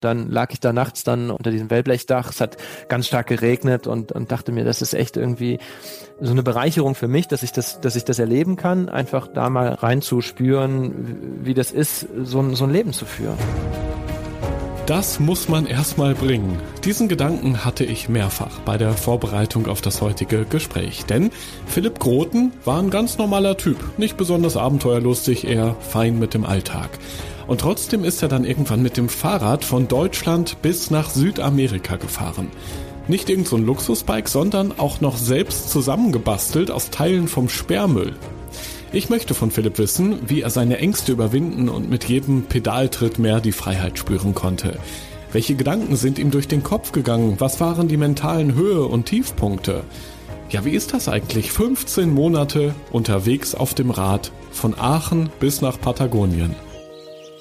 dann lag ich da nachts dann unter diesem Wellblechdach. Es hat ganz stark geregnet und, und dachte mir, das ist echt irgendwie so eine Bereicherung für mich, dass ich das, dass ich das erleben kann, einfach da mal reinzuspüren, wie das ist, so ein, so ein Leben zu führen. Das muss man erstmal bringen. Diesen Gedanken hatte ich mehrfach bei der Vorbereitung auf das heutige Gespräch. Denn Philipp Groten war ein ganz normaler Typ. Nicht besonders abenteuerlustig, eher fein mit dem Alltag. Und trotzdem ist er dann irgendwann mit dem Fahrrad von Deutschland bis nach Südamerika gefahren. Nicht irgend so Luxusbike, sondern auch noch selbst zusammengebastelt aus Teilen vom Sperrmüll. Ich möchte von Philipp wissen, wie er seine Ängste überwinden und mit jedem Pedaltritt mehr die Freiheit spüren konnte. Welche Gedanken sind ihm durch den Kopf gegangen? Was waren die mentalen Höhe- und Tiefpunkte? Ja, wie ist das eigentlich? 15 Monate unterwegs auf dem Rad von Aachen bis nach Patagonien.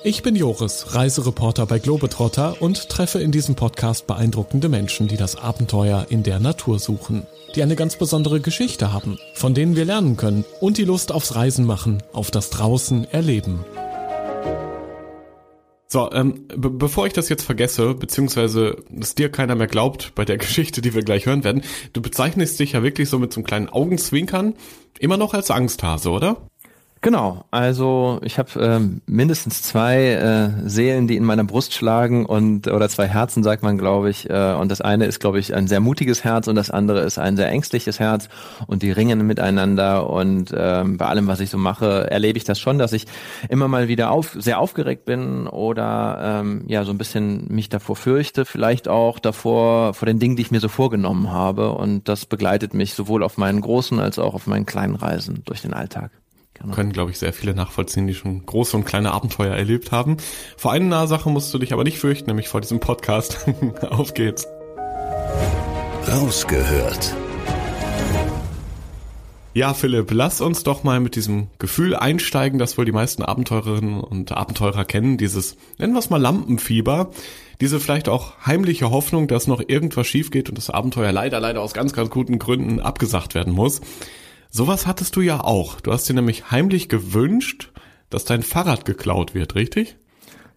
Ich bin Joris, Reisereporter bei Globetrotter und treffe in diesem Podcast beeindruckende Menschen, die das Abenteuer in der Natur suchen, die eine ganz besondere Geschichte haben, von denen wir lernen können und die Lust aufs Reisen machen, auf das Draußen erleben. So, ähm, bevor ich das jetzt vergesse, beziehungsweise es dir keiner mehr glaubt bei der Geschichte, die wir gleich hören werden, du bezeichnest dich ja wirklich so mit so einem kleinen Augenzwinkern immer noch als Angsthase, oder? Genau, also ich habe ähm, mindestens zwei äh, Seelen, die in meiner Brust schlagen und oder zwei Herzen, sagt man, glaube ich. Äh, und das eine ist, glaube ich, ein sehr mutiges Herz und das andere ist ein sehr ängstliches Herz und die ringen miteinander. Und ähm, bei allem, was ich so mache, erlebe ich das schon, dass ich immer mal wieder auf, sehr aufgeregt bin oder ähm, ja so ein bisschen mich davor fürchte, vielleicht auch davor vor den Dingen, die ich mir so vorgenommen habe. Und das begleitet mich sowohl auf meinen großen als auch auf meinen kleinen Reisen durch den Alltag. Genau. Können, glaube ich, sehr viele nachvollziehen, die schon große und kleine Abenteuer erlebt haben. Vor einer Sache musst du dich aber nicht fürchten, nämlich vor diesem Podcast. Auf geht's. Rausgehört. Ja, Philipp, lass uns doch mal mit diesem Gefühl einsteigen, das wohl die meisten Abenteurerinnen und Abenteurer kennen, dieses, nennen wir es mal Lampenfieber, diese vielleicht auch heimliche Hoffnung, dass noch irgendwas schief geht und das Abenteuer leider, leider aus ganz, ganz guten Gründen abgesagt werden muss. Sowas hattest du ja auch. Du hast dir nämlich heimlich gewünscht, dass dein Fahrrad geklaut wird, richtig?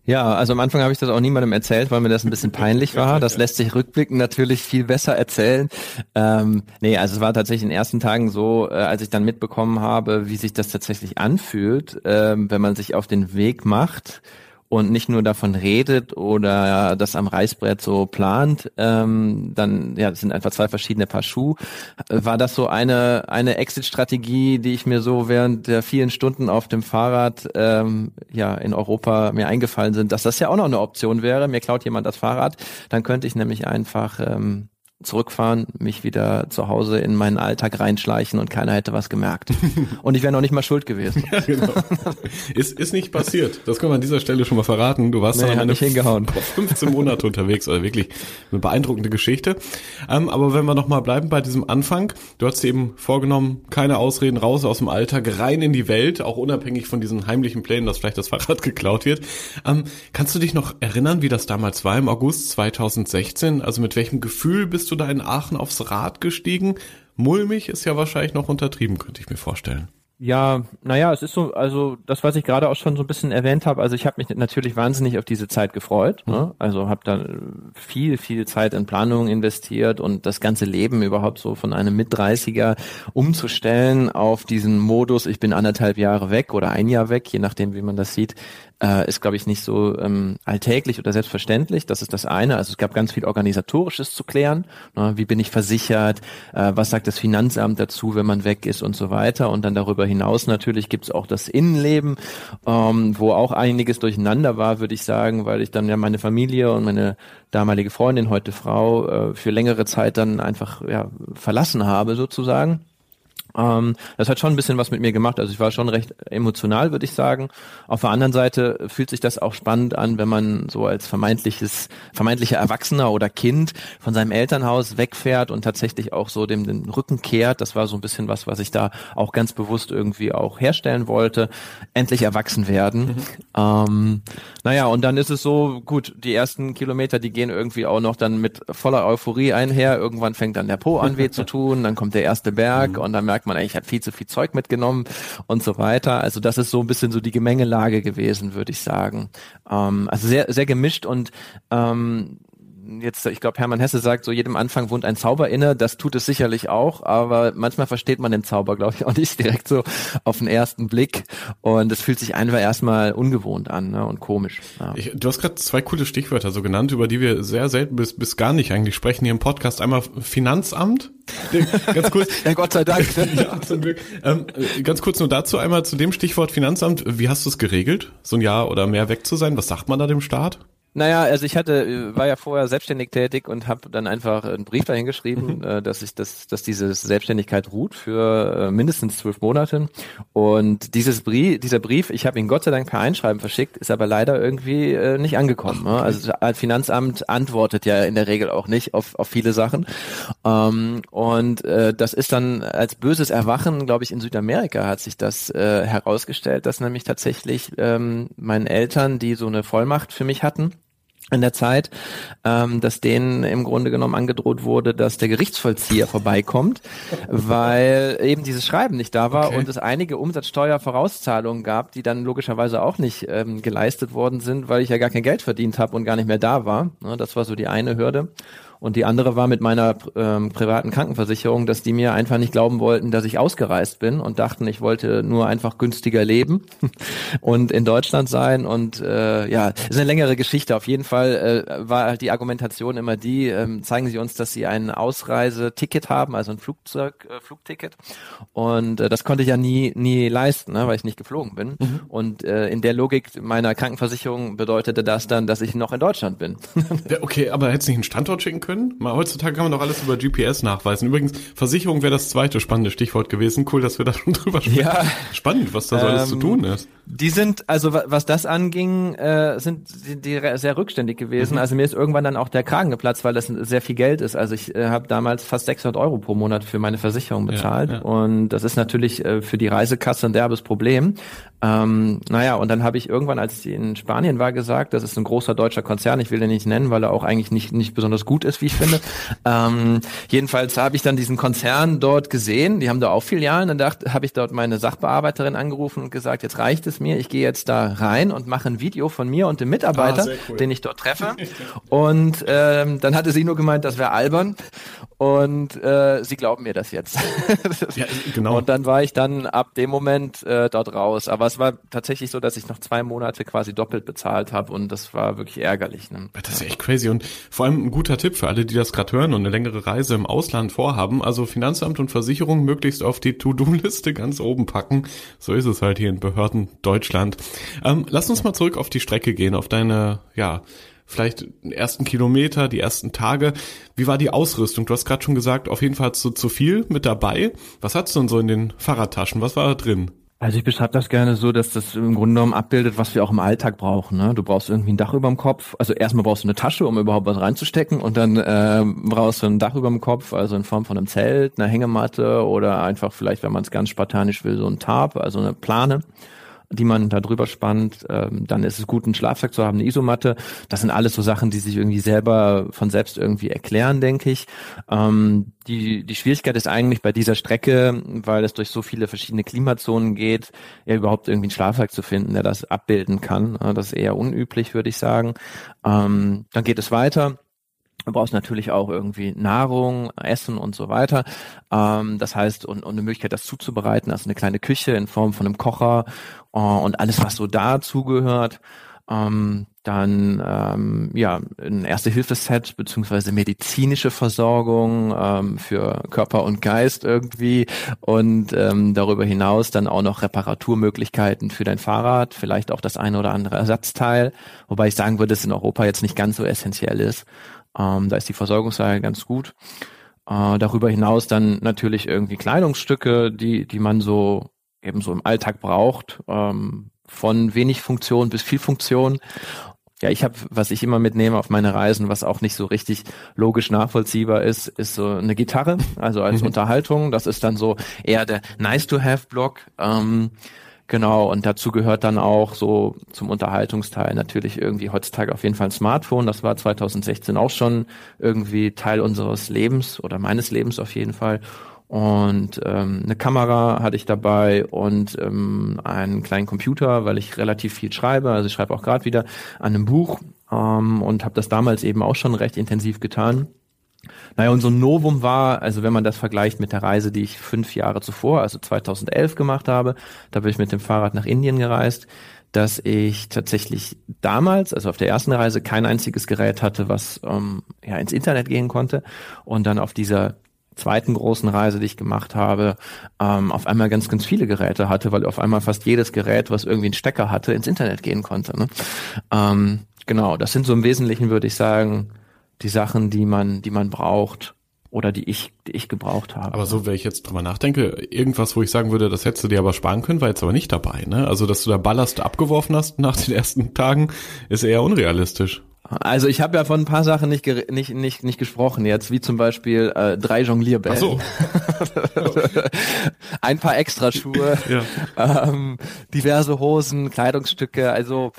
Ja, also am Anfang habe ich das auch niemandem erzählt, weil mir das ein bisschen peinlich war. Das lässt sich rückblickend natürlich viel besser erzählen. Ähm, nee, also es war tatsächlich in den ersten Tagen so, äh, als ich dann mitbekommen habe, wie sich das tatsächlich anfühlt, äh, wenn man sich auf den Weg macht und nicht nur davon redet oder das am Reißbrett so plant, ähm, dann ja, das sind einfach zwei verschiedene Paar Schuh. War das so eine eine Exit-Strategie, die ich mir so während der vielen Stunden auf dem Fahrrad ähm, ja in Europa mir eingefallen sind, dass das ja auch noch eine Option wäre. Mir klaut jemand das Fahrrad, dann könnte ich nämlich einfach ähm, zurückfahren, mich wieder zu Hause in meinen Alltag reinschleichen und keiner hätte was gemerkt. Und ich wäre noch nicht mal schuld gewesen. ja, genau. Ist, ist nicht passiert. Das können wir an dieser Stelle schon mal verraten. Du warst nee, dann nicht hingehauen. 15 Monate unterwegs, also wirklich eine beeindruckende Geschichte. Ähm, aber wenn wir nochmal bleiben bei diesem Anfang, du hast eben vorgenommen, keine Ausreden raus aus dem Alltag, rein in die Welt, auch unabhängig von diesen heimlichen Plänen, dass vielleicht das Fahrrad geklaut wird. Ähm, kannst du dich noch erinnern, wie das damals war im August 2016? Also mit welchem Gefühl bist du da in Aachen aufs Rad gestiegen? Mulmig ist ja wahrscheinlich noch untertrieben, könnte ich mir vorstellen. Ja, naja, es ist so, also das, was ich gerade auch schon so ein bisschen erwähnt habe, also ich habe mich natürlich wahnsinnig auf diese Zeit gefreut. Ne? Mhm. Also habe da viel, viel Zeit in Planung investiert und das ganze Leben überhaupt so von einem Mit-30er umzustellen auf diesen Modus, ich bin anderthalb Jahre weg oder ein Jahr weg, je nachdem, wie man das sieht, äh, ist, glaube ich, nicht so ähm, alltäglich oder selbstverständlich. Das ist das eine. Also es gab ganz viel Organisatorisches zu klären. Ne? Wie bin ich versichert? Äh, was sagt das Finanzamt dazu, wenn man weg ist und so weiter? Und dann darüber hinaus natürlich gibt es auch das Innenleben, ähm, wo auch einiges durcheinander war, würde ich sagen, weil ich dann ja meine Familie und meine damalige Freundin, heute Frau, äh, für längere Zeit dann einfach ja, verlassen habe sozusagen Ähm, das hat schon ein bisschen was mit mir gemacht. Also ich war schon recht emotional, würde ich sagen. Auf der anderen Seite fühlt sich das auch spannend an, wenn man so als vermeintliches, vermeintlicher Erwachsener oder Kind von seinem Elternhaus wegfährt und tatsächlich auch so dem den Rücken kehrt. Das war so ein bisschen was, was ich da auch ganz bewusst irgendwie auch herstellen wollte. Endlich erwachsen werden. Mhm. Ähm, naja, und dann ist es so, gut, die ersten Kilometer, die gehen irgendwie auch noch dann mit voller Euphorie einher. Irgendwann fängt dann der Po an weh zu tun, dann kommt der erste Berg mhm. und dann merkt merkt man eigentlich, ich habe viel zu viel Zeug mitgenommen und so weiter. Also das ist so ein bisschen so die Gemengelage gewesen, würde ich sagen. Ähm, also sehr, sehr gemischt und ähm, jetzt, ich glaube, Hermann Hesse sagt, so jedem Anfang wohnt ein Zauber inne. Das tut es sicherlich auch, aber manchmal versteht man den Zauber, glaube ich, auch nicht direkt so auf den ersten Blick. Und es fühlt sich einfach erstmal ungewohnt an ne, und komisch. Ja. Ich, du hast gerade zwei coole Stichwörter so genannt, über die wir sehr selten bis, bis gar nicht eigentlich sprechen hier im Podcast. Einmal Finanzamt. Ganz kurz. ja, Gott sei Dank. ja, zum Glück. Ähm, ganz kurz nur dazu einmal zu dem Stichwort Finanzamt. Wie hast du es geregelt, so ein Jahr oder mehr weg zu sein? Was sagt man da dem Staat? Naja, also ich hatte, war ja vorher selbstständig tätig und habe dann einfach einen Brief dahin geschrieben, mhm. äh, dass ich, dass, dass diese Selbstständigkeit ruht für äh, mindestens zwölf Monate. Und dieses Brief, dieser Brief, ich habe ihn Gott sei Dank per Einschreiben verschickt, ist aber leider irgendwie äh, nicht angekommen. Ne? Also das Finanzamt antwortet ja in der Regel auch nicht auf, auf viele Sachen. Ähm, und äh, das ist dann als böses Erwachen, glaube ich, in Südamerika hat sich das äh, herausgestellt, dass nämlich tatsächlich ähm, meinen Eltern, die so eine Vollmacht für mich hatten, in der Zeit, ähm, dass denen im Grunde genommen angedroht wurde, dass der Gerichtsvollzieher vorbeikommt, weil eben dieses Schreiben nicht da war okay. und es einige Umsatzsteuervorauszahlungen gab, die dann logischerweise auch nicht ähm, geleistet worden sind, weil ich ja gar kein Geld verdient habe und gar nicht mehr da war. Ne, das war so die eine Hürde. Und die andere war mit meiner ähm, privaten Krankenversicherung, dass die mir einfach nicht glauben wollten, dass ich ausgereist bin und dachten, ich wollte nur einfach günstiger leben und in Deutschland sein. Und äh, ja, ist eine längere Geschichte. Auf jeden Fall äh, war halt die Argumentation immer die, ähm, zeigen Sie uns, dass Sie ein Ausreiseticket haben, also ein Flugzeug, äh, Flugticket. Und äh, das konnte ich ja nie, nie leisten, ne, weil ich nicht geflogen bin. Mhm. Und äh, in der Logik meiner Krankenversicherung bedeutete das dann, dass ich noch in Deutschland bin. ja, okay, aber hättest du nicht einen Standort schicken können? Können? Mal, heutzutage kann man doch alles über GPS nachweisen. Übrigens, Versicherung wäre das zweite spannende Stichwort gewesen. Cool, dass wir da schon drüber sprechen. Ja. Spannend, was da so ähm, alles zu ähm, tun ist. Die sind, also was das anging, äh, sind die, die sehr rückständig gewesen. Mhm. Also mir ist irgendwann dann auch der Kragen geplatzt, weil das sehr viel Geld ist. Also ich äh, habe damals fast 600 Euro pro Monat für meine Versicherung bezahlt. Ja, ja. Und das ist natürlich äh, für die Reisekasse ein derbes Problem. Ähm, naja, und dann habe ich irgendwann, als ich in Spanien war, gesagt, das ist ein großer deutscher Konzern, ich will den nicht nennen, weil er auch eigentlich nicht, nicht besonders gut ist, wie ich finde. ähm, jedenfalls habe ich dann diesen Konzern dort gesehen, die haben da auch Filialen, dann dachte, habe ich dort meine Sachbearbeiterin angerufen und gesagt, jetzt reicht es mir, ich gehe jetzt da rein und mache ein Video von mir und dem Mitarbeiter, ah, cool. den ich dort treffe. und ähm, dann hatte sie nur gemeint, das wäre albern und äh, sie glauben mir das jetzt. ja, genau. Und dann war ich dann ab dem Moment äh, dort raus. Aber es war tatsächlich so, dass ich noch zwei Monate quasi doppelt bezahlt habe und das war wirklich ärgerlich. Ne? Das ist echt crazy und vor allem ein guter Tipp für alle, die das gerade hören und eine längere Reise im Ausland vorhaben. Also Finanzamt und Versicherung möglichst auf die To-Do-Liste ganz oben packen. So ist es halt hier in Behörden Deutschland. Ähm, lass uns mal zurück auf die Strecke gehen, auf deine, ja, vielleicht ersten Kilometer, die ersten Tage. Wie war die Ausrüstung? Du hast gerade schon gesagt, auf jeden Fall hast du zu viel mit dabei. Was hast du denn so in den Fahrradtaschen? Was war da drin? Also ich beschreibe das gerne so, dass das im Grunde genommen abbildet, was wir auch im Alltag brauchen. Ne? Du brauchst irgendwie ein Dach über dem Kopf. Also erstmal brauchst du eine Tasche, um überhaupt was reinzustecken und dann äh, brauchst du ein Dach über dem Kopf, also in Form von einem Zelt, einer Hängematte oder einfach vielleicht, wenn man es ganz spartanisch will, so ein Tarp, also eine Plane die man da drüber spannt. Ähm, dann ist es gut, einen Schlafsack zu haben, eine Isomatte. Das sind alles so Sachen, die sich irgendwie selber von selbst irgendwie erklären, denke ich. Ähm, die, die Schwierigkeit ist eigentlich bei dieser Strecke, weil es durch so viele verschiedene Klimazonen geht, ja überhaupt irgendwie einen Schlafsack zu finden, der das abbilden kann. Das ist eher unüblich, würde ich sagen. Ähm, dann geht es weiter Du brauchst natürlich auch irgendwie Nahrung, Essen und so weiter. Ähm, das heißt, und, und eine Möglichkeit, das zuzubereiten, also eine kleine Küche in Form von einem Kocher äh, und alles, was so dazugehört. Ähm, dann ähm, ja ein Erste-Hilfe-Set beziehungsweise medizinische Versorgung ähm, für Körper und Geist irgendwie und ähm, darüber hinaus dann auch noch Reparaturmöglichkeiten für dein Fahrrad, vielleicht auch das eine oder andere Ersatzteil, wobei ich sagen würde, dass in Europa jetzt nicht ganz so essentiell ist. Ähm, da ist die Versorgungslage ganz gut. Äh, darüber hinaus dann natürlich irgendwie Kleidungsstücke, die, die man so eben so im Alltag braucht, ähm, von wenig Funktion bis viel Funktion. Ja, ich habe, was ich immer mitnehme auf meine Reisen, was auch nicht so richtig logisch nachvollziehbar ist, ist so eine Gitarre, also als mhm. Unterhaltung. Das ist dann so eher der Nice-to-Have-Block. Ähm, genau, und dazu gehört dann auch so zum Unterhaltungsteil natürlich irgendwie heutzutage auf jeden Fall ein Smartphone. Das war 2016 auch schon irgendwie Teil unseres Lebens oder meines Lebens auf jeden Fall und ähm, eine Kamera hatte ich dabei und ähm, einen kleinen Computer, weil ich relativ viel schreibe. Also ich schreibe auch gerade wieder an einem Buch ähm, und habe das damals eben auch schon recht intensiv getan. Naja, und so ein Novum war, also wenn man das vergleicht mit der Reise, die ich fünf Jahre zuvor, also 2011 gemacht habe, da bin ich mit dem Fahrrad nach Indien gereist, dass ich tatsächlich damals, also auf der ersten Reise, kein einziges Gerät hatte, was ähm, ja ins Internet gehen konnte. Und dann auf dieser zweiten großen Reise, die ich gemacht habe, ähm, auf einmal ganz, ganz viele Geräte hatte, weil auf einmal fast jedes Gerät, was irgendwie einen Stecker hatte, ins Internet gehen konnte. Ne? Ähm, genau, das sind so im Wesentlichen, würde ich sagen, die Sachen, die man, die man braucht oder die ich, die ich gebraucht habe. Aber so, wenn ich jetzt drüber nachdenke, irgendwas, wo ich sagen würde, das hättest du dir aber sparen können, war jetzt aber nicht dabei, ne? Also, dass du da Ballast abgeworfen hast nach den ersten Tagen, ist eher unrealistisch. Also ich habe ja von ein paar Sachen nicht, nicht, nicht, nicht gesprochen jetzt, wie zum Beispiel äh, drei Jonglierbällen. Ach so. ein paar Extraschuhe, ja. ähm, diverse Hosen, Kleidungsstücke, also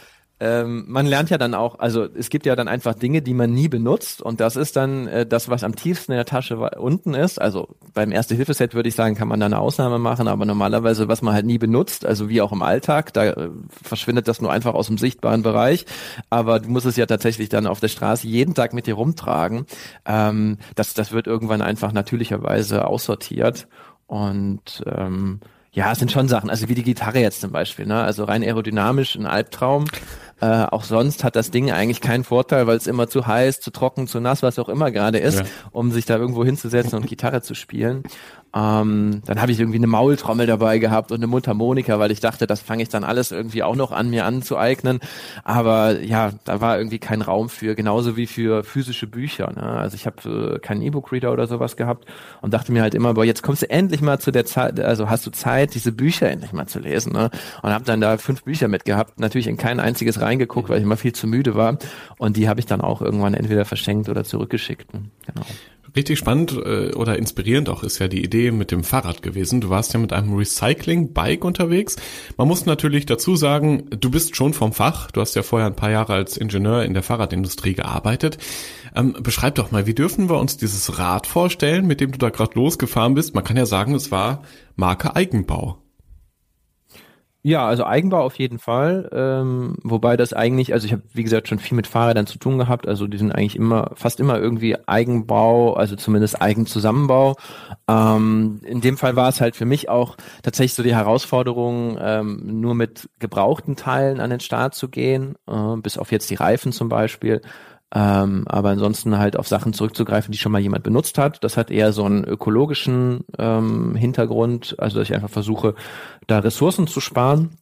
ähm, man lernt ja dann auch, also es gibt ja dann einfach Dinge, die man nie benutzt und das ist dann äh, das, was am tiefsten in der Tasche unten ist. Also beim Erste-Hilfe-Set würde ich sagen, kann man da eine Ausnahme machen, aber normalerweise, was man halt nie benutzt, also wie auch im Alltag, da äh, verschwindet das nur einfach aus dem sichtbaren Bereich, aber du musst es ja tatsächlich dann auf der Straße jeden Tag mit dir rumtragen. Ähm, das, das wird irgendwann einfach natürlicherweise aussortiert und ähm, ja, es sind schon Sachen, also wie die Gitarre jetzt zum Beispiel, ne? Also rein aerodynamisch ein Albtraum. Äh, auch sonst hat das Ding eigentlich keinen Vorteil, weil es immer zu heiß, zu trocken, zu nass, was auch immer gerade ist, ja. um sich da irgendwo hinzusetzen und Gitarre zu spielen. Ähm, dann habe ich irgendwie eine Maultrommel dabei gehabt und eine Mundharmonika, weil ich dachte, das fange ich dann alles irgendwie auch noch an mir anzueignen. Aber ja, da war irgendwie kein Raum für, genauso wie für physische Bücher. Ne? Also ich habe äh, keinen E-Book-Reader oder sowas gehabt und dachte mir halt immer, boah, jetzt kommst du endlich mal zu der Zeit, also hast du Zeit, diese Bücher endlich mal zu lesen. Ne? Und habe dann da fünf Bücher mitgehabt, natürlich in kein einziges reingeguckt, weil ich immer viel zu müde war. Und die habe ich dann auch irgendwann entweder verschenkt oder zurückgeschickt. Ne? Genau. Richtig spannend äh, oder inspirierend auch ist ja die Idee mit dem Fahrrad gewesen. Du warst ja mit einem Recycling-Bike unterwegs. Man muss natürlich dazu sagen, du bist schon vom Fach. Du hast ja vorher ein paar Jahre als Ingenieur in der Fahrradindustrie gearbeitet. Ähm, beschreib doch mal, wie dürfen wir uns dieses Rad vorstellen, mit dem du da gerade losgefahren bist? Man kann ja sagen, es war Marke Eigenbau. Ja, also Eigenbau auf jeden Fall. Ähm, wobei das eigentlich, also ich habe wie gesagt schon viel mit Fahrrädern zu tun gehabt. Also die sind eigentlich immer, fast immer irgendwie Eigenbau, also zumindest Eigenzusammenbau. Ähm, in dem Fall war es halt für mich auch tatsächlich so die Herausforderung, ähm, nur mit gebrauchten Teilen an den Start zu gehen, äh, bis auf jetzt die Reifen zum Beispiel. Ähm, aber ansonsten halt auf Sachen zurückzugreifen, die schon mal jemand benutzt hat. Das hat eher so einen ökologischen ähm, Hintergrund, also dass ich einfach versuche, da Ressourcen zu sparen.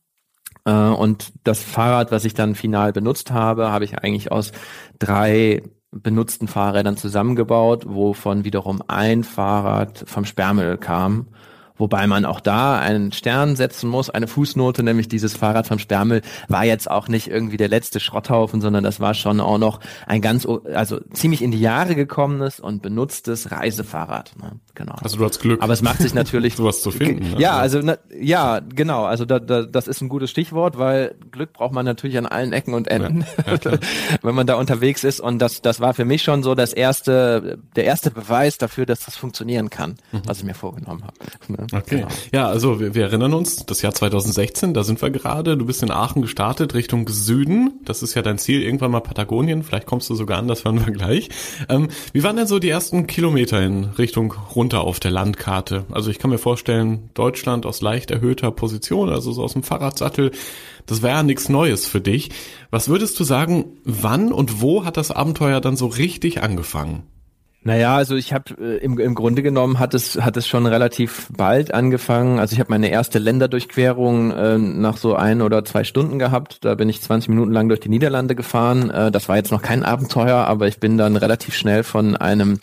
Äh, und das Fahrrad, was ich dann final benutzt habe, habe ich eigentlich aus drei benutzten Fahrrädern zusammengebaut, wovon wiederum ein Fahrrad vom Sperrmüll kam Wobei man auch da einen Stern setzen muss, eine Fußnote, nämlich dieses Fahrrad vom Sperrmüll war jetzt auch nicht irgendwie der letzte Schrotthaufen, sondern das war schon auch noch ein ganz, also ziemlich in die Jahre gekommenes und benutztes Reisefahrrad. Ne? Genau. Also du hast Glück. Aber es macht sich natürlich sowas zu finden. Ne? Ja, also na, ja, genau. Also da, da, das ist ein gutes Stichwort, weil Glück braucht man natürlich an allen Ecken und Enden, ja, ja, wenn man da unterwegs ist. Und das, das war für mich schon so das erste, der erste Beweis dafür, dass das funktionieren kann, mhm. was ich mir vorgenommen habe. Ne? Okay. Genau. Ja, also wir, wir erinnern uns, das Jahr 2016, da sind wir gerade. Du bist in Aachen gestartet, Richtung Süden. Das ist ja dein Ziel, irgendwann mal Patagonien. Vielleicht kommst du sogar an, das hören wir gleich. Ähm, wie waren denn so die ersten Kilometer in Richtung runter auf der Landkarte? Also ich kann mir vorstellen, Deutschland aus leicht erhöhter Position, also so aus dem Fahrradsattel. Das wäre ja nichts Neues für dich. Was würdest du sagen, wann und wo hat das Abenteuer dann so richtig angefangen? Naja, also ich habe äh, im, im Grunde genommen hat es hat es schon relativ bald angefangen. Also ich habe meine erste Länderdurchquerung äh, nach so ein oder zwei Stunden gehabt. Da bin ich 20 Minuten lang durch die Niederlande gefahren. Äh, das war jetzt noch kein Abenteuer, aber ich bin dann relativ schnell von einem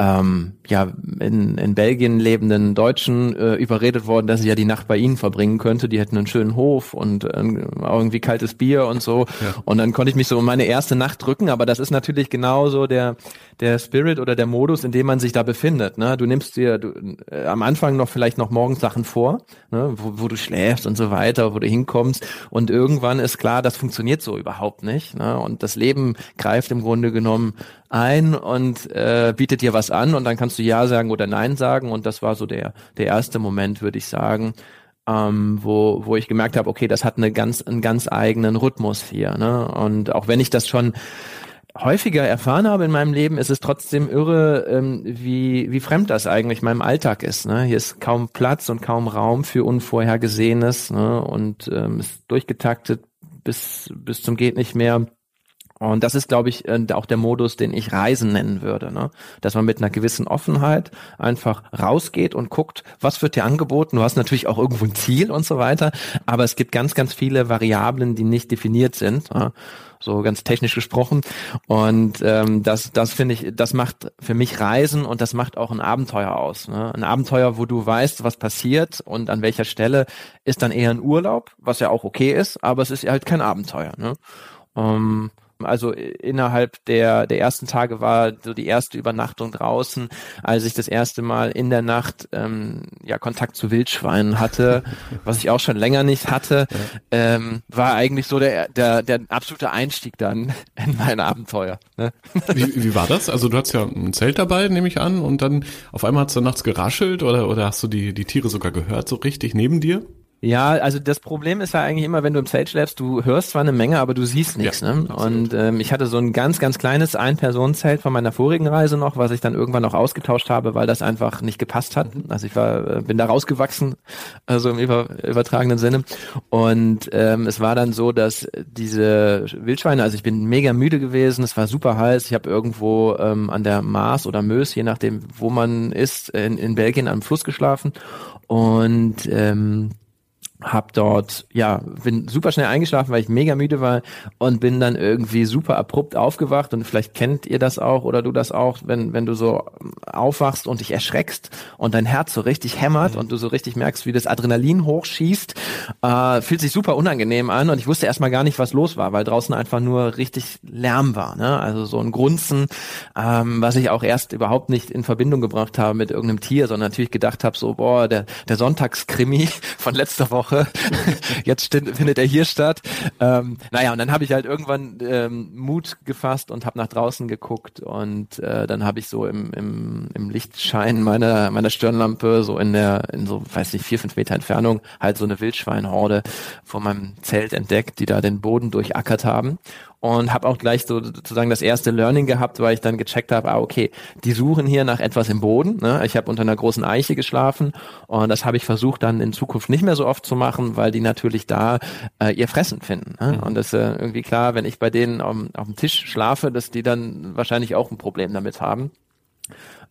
ähm, ja in, in Belgien lebenden Deutschen äh, überredet worden, dass ich ja die Nacht bei ihnen verbringen könnte. Die hätten einen schönen Hof und äh, irgendwie kaltes Bier und so. Ja. Und dann konnte ich mich so um meine erste Nacht drücken. Aber das ist natürlich genauso der der Spirit oder der Modus, in dem man sich da befindet. Ne? Du nimmst dir du, äh, am Anfang noch vielleicht noch morgens Sachen vor, ne? wo, wo du schläfst und so weiter, wo du hinkommst. Und irgendwann ist klar, das funktioniert so überhaupt nicht. Ne? Und das Leben greift im Grunde genommen ein und äh, bietet dir was an und dann kannst du Ja sagen oder Nein sagen und das war so der der erste Moment, würde ich sagen, ähm, wo wo ich gemerkt habe, okay, das hat eine ganz einen ganz eigenen Rhythmus hier, ne? Und auch wenn ich das schon häufiger erfahren habe in meinem Leben, ist es trotzdem irre, ähm, wie, wie fremd das eigentlich meinem Alltag ist. Ne? Hier ist kaum Platz und kaum Raum für Unvorhergesehenes ne? und ähm, ist durchgetaktet bis, bis zum geht nicht mehr. Und das ist, glaube ich, äh, auch der Modus, den ich Reisen nennen würde. Ne? Dass man mit einer gewissen Offenheit einfach rausgeht und guckt, was wird dir angeboten. Du hast natürlich auch irgendwo ein Ziel und so weiter, aber es gibt ganz, ganz viele Variablen, die nicht definiert sind. Ne? so ganz technisch gesprochen. Und ähm, das, das finde ich, das macht für mich Reisen und das macht auch ein Abenteuer aus. Ne? Ein Abenteuer, wo du weißt, was passiert und an welcher Stelle ist dann eher ein Urlaub, was ja auch okay ist, aber es ist halt kein Abenteuer. Ne? Ähm, also innerhalb der, der ersten Tage war so die erste Übernachtung draußen, als ich das erste Mal in der Nacht ähm, ja Kontakt zu Wildschweinen hatte, was ich auch schon länger nicht hatte, ja. ähm, war eigentlich so der, der, der absolute Einstieg dann in mein Abenteuer. Ne? Wie, wie war das? Also du hattest ja ein Zelt dabei, nehme ich an, und dann auf einmal hat es nachts geraschelt oder, oder hast du die, die Tiere sogar gehört, so richtig neben dir? Ja, also das Problem ist ja eigentlich immer, wenn du im Zelt schläfst, du hörst zwar eine Menge, aber du siehst nichts. Ja, ne? Und ähm, ich hatte so ein ganz, ganz kleines Ein-Personen-Zelt von meiner vorigen Reise noch, was ich dann irgendwann noch ausgetauscht habe, weil das einfach nicht gepasst hat. Mhm. Also ich war, äh, bin da rausgewachsen, also im über, übertragenen Sinne. Und ähm, es war dann so, dass diese Wildschweine, also ich bin mega müde gewesen, es war super heiß, ich habe irgendwo ähm, an der Mars oder Mös, je nachdem, wo man ist, in, in Belgien am Fluss geschlafen. Und ähm, hab dort, ja, bin super schnell eingeschlafen, weil ich mega müde war und bin dann irgendwie super abrupt aufgewacht und vielleicht kennt ihr das auch oder du das auch, wenn, wenn du so aufwachst und dich erschreckst und dein Herz so richtig hämmert mhm. und du so richtig merkst, wie das Adrenalin hochschießt, äh, fühlt sich super unangenehm an und ich wusste erstmal gar nicht, was los war, weil draußen einfach nur richtig Lärm war, ne? also so ein Grunzen, ähm, was ich auch erst überhaupt nicht in Verbindung gebracht habe mit irgendeinem Tier, sondern natürlich gedacht habe, so, boah, der, der Sonntagskrimi von letzter Woche Woche. Jetzt findet er hier statt. Ähm, naja, und dann habe ich halt irgendwann ähm, Mut gefasst und habe nach draußen geguckt und äh, dann habe ich so im, im, im Lichtschein meiner, meiner Stirnlampe so in der, in so, weiß nicht, vier, fünf Meter Entfernung halt so eine Wildschweinhorde vor meinem Zelt entdeckt, die da den Boden durchackert haben und habe auch gleich so sozusagen das erste Learning gehabt, weil ich dann gecheckt habe, ah okay, die suchen hier nach etwas im Boden. Ne? Ich habe unter einer großen Eiche geschlafen und das habe ich versucht dann in Zukunft nicht mehr so oft zu machen, weil die natürlich da äh, ihr Fressen finden. Ne? Mhm. Und das ist äh, irgendwie klar, wenn ich bei denen auf, auf dem Tisch schlafe, dass die dann wahrscheinlich auch ein Problem damit haben.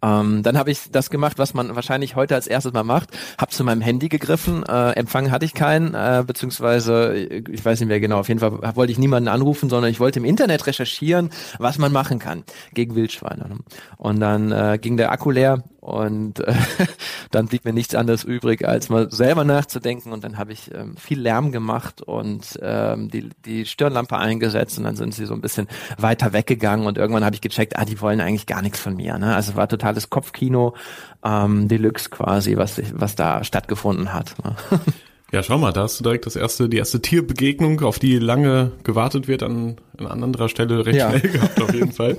Ähm, dann habe ich das gemacht, was man wahrscheinlich heute als erstes mal macht. Habe zu meinem Handy gegriffen. Äh, Empfang hatte ich keinen, äh, beziehungsweise ich weiß nicht mehr genau. Auf jeden Fall wollte ich niemanden anrufen, sondern ich wollte im Internet recherchieren, was man machen kann gegen Wildschweine. Und dann äh, ging der Akku leer und äh, dann blieb mir nichts anderes übrig, als mal selber nachzudenken. Und dann habe ich ähm, viel Lärm gemacht und ähm, die, die Stirnlampe eingesetzt. Und dann sind sie so ein bisschen weiter weggegangen. Und irgendwann habe ich gecheckt, ah, die wollen eigentlich gar nichts von mir. Ne? Also war totales Kopfkino ähm, Deluxe quasi, was, was da stattgefunden hat. Ne? Ja, schau mal, da hast du direkt das erste, die erste Tierbegegnung, auf die lange gewartet wird, an, an anderer Stelle recht ja. schnell gehabt, auf jeden Fall.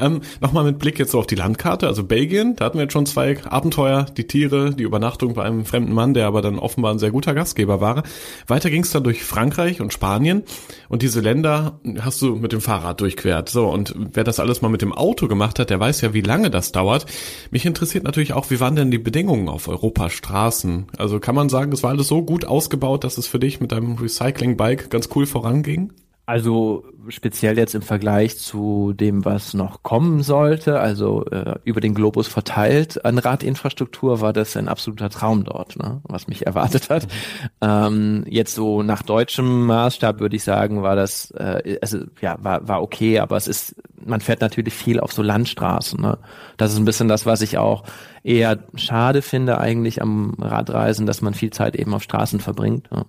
Ähm, Nochmal mit Blick jetzt so auf die Landkarte, also Belgien, da hatten wir jetzt schon zwei Abenteuer, die Tiere, die Übernachtung bei einem fremden Mann, der aber dann offenbar ein sehr guter Gastgeber war. Weiter ging es dann durch Frankreich und Spanien und diese Länder hast du mit dem Fahrrad durchquert. So, und wer das alles mal mit dem Auto gemacht hat, der weiß ja, wie lange das dauert. Mich interessiert natürlich auch, wie waren denn die Bedingungen auf Europastraßen? Also kann man sagen, es war alles so gut ausgebaut, dass es für dich mit deinem Recycling-Bike ganz cool voranging? Also speziell jetzt im Vergleich zu dem, was noch kommen sollte, also äh, über den Globus verteilt an Radinfrastruktur, war das ein absoluter Traum dort, ne, was mich erwartet hat. Mhm. Ähm, jetzt so nach deutschem Maßstab würde ich sagen, war das, äh, also ja, war, war okay, aber es ist, man fährt natürlich viel auf so Landstraßen. Ne? Das ist ein bisschen das, was ich auch eher schade finde eigentlich am Radreisen, dass man viel Zeit eben auf Straßen verbringt. Ne?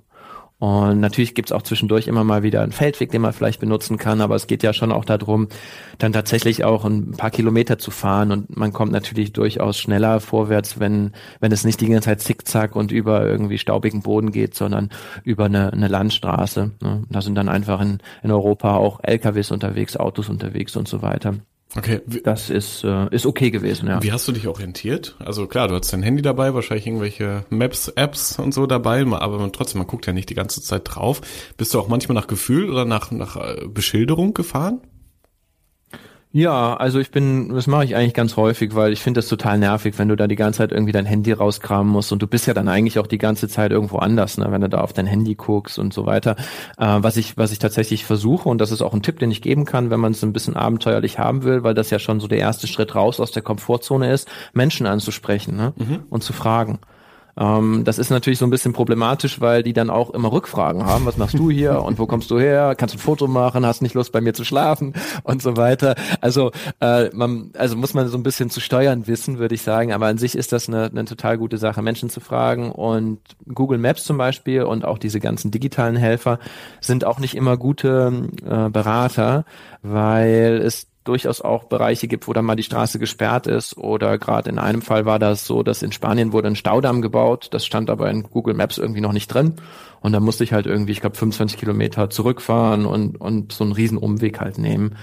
Und natürlich gibt's auch zwischendurch immer mal wieder einen Feldweg, den man vielleicht benutzen kann, aber es geht ja schon auch darum, dann tatsächlich auch ein paar Kilometer zu fahren und man kommt natürlich durchaus schneller vorwärts, wenn, wenn es nicht die ganze Zeit zickzack und über irgendwie staubigen Boden geht, sondern über eine, eine Landstraße. Ne? Da sind dann einfach in, in Europa auch LKWs unterwegs, Autos unterwegs und so weiter. Okay. Das ist, äh, ist okay gewesen, ja. Wie hast du dich orientiert? Also klar, du hast dein Handy dabei, wahrscheinlich irgendwelche Maps, Apps und so dabei, aber trotzdem, man guckt ja nicht die ganze Zeit drauf. Bist du auch manchmal nach Gefühl oder nach, nach äh, Beschilderung gefahren? Ja, also ich bin, das mache ich eigentlich ganz häufig, weil ich finde das total nervig, wenn du da die ganze Zeit irgendwie dein Handy rauskramen musst und du bist ja dann eigentlich auch die ganze Zeit irgendwo anders, ne, wenn du da auf dein Handy guckst und so weiter. Äh, was ich, was ich tatsächlich versuche und das ist auch ein Tipp, den ich geben kann, wenn man es ein bisschen abenteuerlich haben will, weil das ja schon so der erste Schritt raus aus der Komfortzone ist, Menschen anzusprechen ne, mhm. und zu fragen. Ähm, das ist natürlich so ein bisschen problematisch, weil die dann auch immer Rückfragen haben. Was machst du hier und wo kommst du her? Kannst du ein Foto machen? Hast nicht Lust bei mir zu schlafen und so weiter. Also äh, man, also muss man so ein bisschen zu steuern wissen, würde ich sagen. Aber an sich ist das eine, eine total gute Sache, Menschen zu fragen. Und Google Maps zum Beispiel und auch diese ganzen digitalen Helfer sind auch nicht immer gute äh, Berater, weil es durchaus auch Bereiche gibt, wo dann mal die Straße gesperrt ist oder gerade in einem Fall war das so, dass in Spanien wurde ein Staudamm gebaut, das stand aber in Google Maps irgendwie noch nicht drin und da musste ich halt irgendwie, ich glaube 25 Kilometer zurückfahren und und so einen riesen Umweg halt nehmen.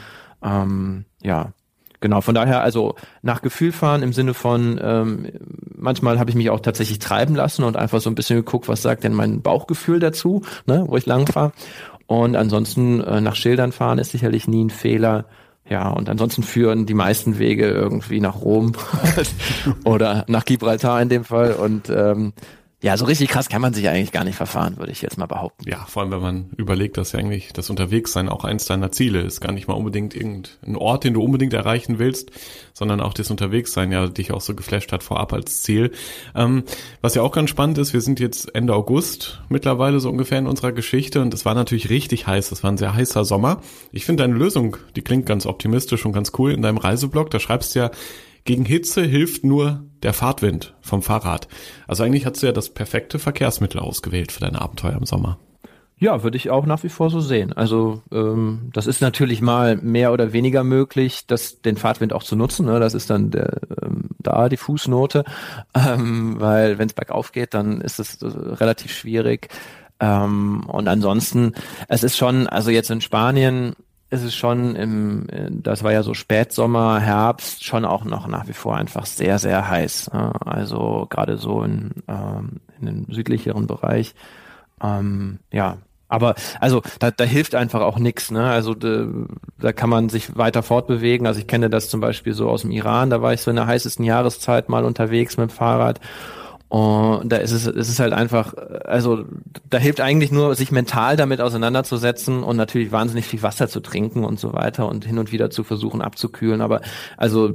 Ähm, ja, genau. Von daher also nach Gefühl fahren im Sinne von ähm, manchmal habe ich mich auch tatsächlich treiben lassen und einfach so ein bisschen geguckt, was sagt denn mein Bauchgefühl dazu, ne, wo ich lang fahre. Und ansonsten äh, nach Schildern fahren ist sicherlich nie ein Fehler. Ja, und ansonsten führen die meisten Wege irgendwie nach Rom oder nach Gibraltar in dem Fall. Und ähm, ja, so richtig krass kann man sich eigentlich gar nicht verfahren, würde ich jetzt mal behaupten. Ja, vor allem wenn man überlegt, dass ja eigentlich das Unterwegssein auch eins deiner Ziele ist. Gar nicht mal unbedingt irgendein Ort, den du unbedingt erreichen willst, sondern auch das Unterwegssein ja dich auch so geflasht hat vorab als Ziel. Ähm, was ja auch ganz spannend ist, wir sind jetzt Ende August mittlerweile so ungefähr in unserer Geschichte und es war natürlich richtig heiß. Es war ein sehr heißer Sommer. Ich finde deine Lösung, die klingt ganz optimistisch und ganz cool in deinem Reiseblog. Da schreibst du ja, gegen Hitze hilft nur der Fahrtwind vom Fahrrad. Also eigentlich hast du ja das perfekte Verkehrsmittel ausgewählt für deine Abenteuer im Sommer. Ja, würde ich auch nach wie vor so sehen. Also ähm, das ist natürlich mal mehr oder weniger möglich, das, den Fahrtwind auch zu nutzen. Ne? Das ist dann der, ähm, da die Fußnote, ähm, weil wenn es bergauf geht, dann ist es äh, relativ schwierig. Ähm, und ansonsten, es ist schon, also jetzt in Spanien ist es schon im, das war ja so Spätsommer, Herbst, schon auch noch nach wie vor einfach sehr, sehr heiß. Also gerade so in, ähm, in dem südlicheren Bereich. Ähm, ja, aber also da, da hilft einfach auch nichts. Ne? Also da, da kann man sich weiter fortbewegen. Also ich kenne das zum Beispiel so aus dem Iran. Da war ich so in der heißesten Jahreszeit mal unterwegs mit dem Fahrrad und da ist es, es ist halt einfach, also da hilft eigentlich nur, sich mental damit auseinanderzusetzen und natürlich wahnsinnig viel Wasser zu trinken und so weiter und hin und wieder zu versuchen abzukühlen. Aber also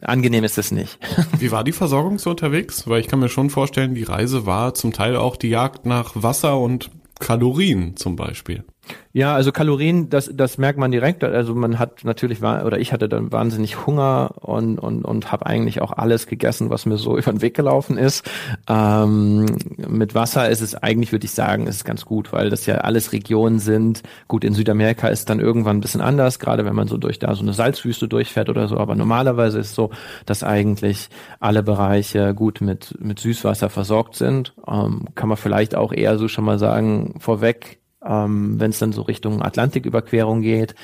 angenehm ist es nicht. Wie war die Versorgung so unterwegs? Weil ich kann mir schon vorstellen, die Reise war zum Teil auch die Jagd nach Wasser und Kalorien zum Beispiel. Ja, also Kalorien, das, das merkt man direkt. Also man hat natürlich, oder ich hatte dann wahnsinnig Hunger und, und, und habe eigentlich auch alles gegessen, was mir so über den Weg gelaufen ist. Ähm, mit Wasser ist es eigentlich, würde ich sagen, ist es ganz gut, weil das ja alles Regionen sind. Gut, in Südamerika ist dann irgendwann ein bisschen anders, gerade wenn man so durch da so eine Salzwüste durchfährt oder so. Aber normalerweise ist es so, dass eigentlich alle Bereiche gut mit, mit Süßwasser versorgt sind. Ähm, kann man vielleicht auch eher so schon mal sagen, vorweg, ähm, wenn es dann so Richtung Atlantiküberquerung geht,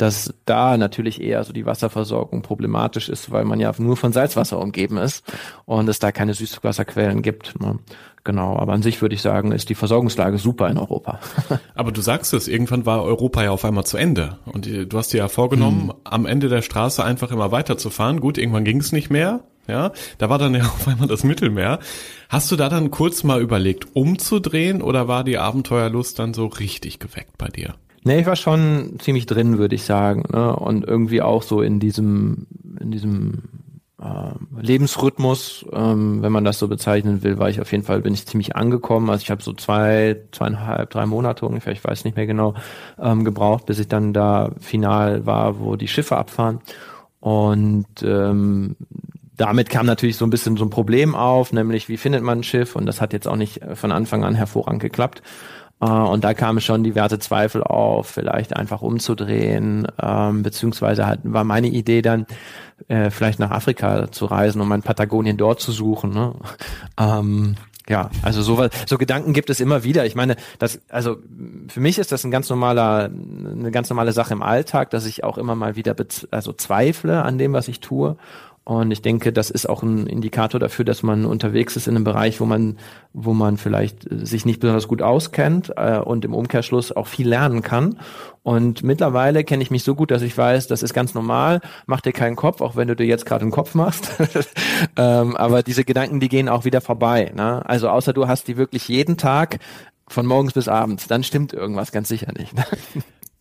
dass da natürlich eher so die Wasserversorgung problematisch ist, weil man ja nur von Salzwasser umgeben ist und es da keine Süßwasserquellen gibt. Ne? Genau, aber an sich würde ich sagen, ist die Versorgungslage super in Europa. aber du sagst es, irgendwann war Europa ja auf einmal zu Ende. Und du hast dir ja vorgenommen, hm. am Ende der Straße einfach immer weiterzufahren. Gut, irgendwann ging es nicht mehr. Ja, da war dann ja auf einmal das Mittelmeer. Hast du da dann kurz mal überlegt, umzudrehen oder war die Abenteuerlust dann so richtig geweckt bei dir? Nee, ich war schon ziemlich drin, würde ich sagen. Ne? Und irgendwie auch so in diesem, in diesem äh, Lebensrhythmus, ähm, wenn man das so bezeichnen will, war ich auf jeden Fall, bin ich ziemlich angekommen. Also ich habe so zwei, zweieinhalb, drei Monate ungefähr, ich weiß nicht mehr genau, ähm, gebraucht, bis ich dann da final war, wo die Schiffe abfahren. Und ähm, damit kam natürlich so ein bisschen so ein Problem auf, nämlich wie findet man ein Schiff? Und das hat jetzt auch nicht von Anfang an hervorragend geklappt. Uh, und da kamen schon diverse Zweifel auf, vielleicht einfach umzudrehen, ähm, beziehungsweise halt war meine Idee dann, äh, vielleicht nach Afrika zu reisen, um ein Patagonien dort zu suchen. Ne? Ähm, ja, also so, so Gedanken gibt es immer wieder. Ich meine, das, also für mich ist das ein ganz normaler, eine ganz normale Sache im Alltag, dass ich auch immer mal wieder also zweifle an dem, was ich tue und ich denke, das ist auch ein Indikator dafür, dass man unterwegs ist in einem Bereich, wo man, wo man vielleicht sich nicht besonders gut auskennt äh, und im Umkehrschluss auch viel lernen kann. Und mittlerweile kenne ich mich so gut, dass ich weiß, das ist ganz normal. Mach dir keinen Kopf, auch wenn du dir jetzt gerade einen Kopf machst. ähm, aber diese Gedanken, die gehen auch wieder vorbei. Ne? Also außer du hast die wirklich jeden Tag von morgens bis abends, dann stimmt irgendwas ganz sicher nicht. Ne?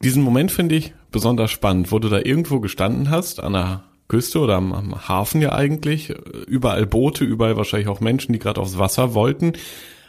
Diesen Moment finde ich besonders spannend, wo du da irgendwo gestanden hast, an einer Küste oder am, am Hafen ja eigentlich. Überall Boote, überall wahrscheinlich auch Menschen, die gerade aufs Wasser wollten.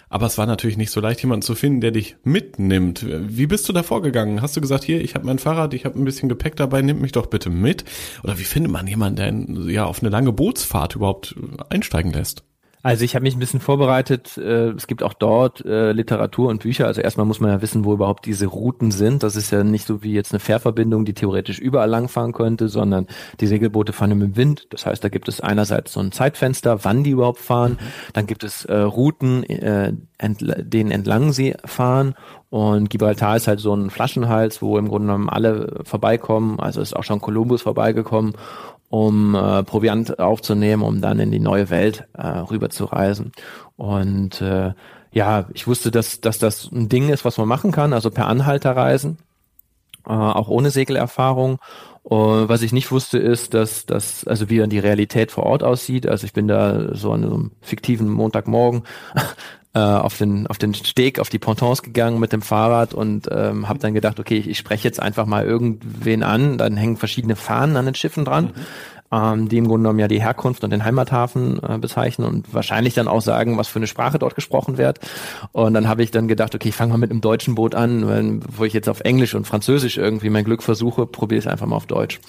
Aber es war natürlich nicht so leicht, jemanden zu finden, der dich mitnimmt. Wie bist du da vorgegangen? Hast du gesagt, hier, ich habe mein Fahrrad, ich habe ein bisschen Gepäck dabei, nimm mich doch bitte mit? Oder wie findet man jemanden, der ja auf eine lange Bootsfahrt überhaupt einsteigen lässt? Also ich habe mich ein bisschen vorbereitet. Äh, es gibt auch dort äh, Literatur und Bücher. Also erstmal muss man ja wissen, wo überhaupt diese Routen sind. Das ist ja nicht so wie jetzt eine Fährverbindung, die theoretisch überall langfahren könnte, sondern die Segelboote fahren im Wind. Das heißt, da gibt es einerseits so ein Zeitfenster, wann die überhaupt fahren. Dann gibt es äh, Routen, äh, entl denen entlang sie fahren. Und Gibraltar ist halt so ein Flaschenhals, wo im Grunde genommen alle vorbeikommen. Also ist auch schon Kolumbus vorbeigekommen um äh, Proviant aufzunehmen, um dann in die neue Welt äh, rüber zu reisen. Und äh, ja, ich wusste, dass, dass das ein Ding ist, was man machen kann, also per Anhalter reisen, äh, auch ohne Segelerfahrung. Und was ich nicht wusste, ist, dass das, also wie dann die Realität vor Ort aussieht. Also ich bin da so an einem fiktiven Montagmorgen äh, auf den auf den Steg, auf die Pontons gegangen mit dem Fahrrad und ähm, habe dann gedacht, okay, ich, ich spreche jetzt einfach mal irgendwen an. Dann hängen verschiedene Fahnen an den Schiffen dran. Mhm. Ähm, die im Grunde genommen ja die Herkunft und den Heimathafen äh, bezeichnen und wahrscheinlich dann auch sagen, was für eine Sprache dort gesprochen wird. Und dann habe ich dann gedacht, okay, ich fange mal mit einem deutschen Boot an, wenn, wo ich jetzt auf Englisch und Französisch irgendwie mein Glück versuche, probiere es einfach mal auf Deutsch.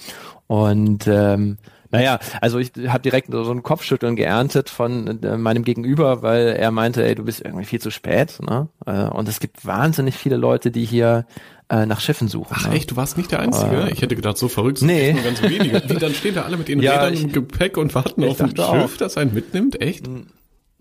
Und ähm, naja, also ich habe direkt so ein Kopfschütteln geerntet von äh, meinem Gegenüber, weil er meinte, ey, du bist irgendwie viel zu spät. Ne? Äh, und es gibt wahnsinnig viele Leute, die hier äh, nach Schiffen suchen. Ach ne? echt, du warst nicht der Einzige? Äh, ich hätte gedacht, so verrückt sind nee. nur ganz wenige. Wie, dann stehen da alle mit ihren ja, Rädern im Gepäck und warten auf ein Schiff, auch. das einen mitnimmt? Echt?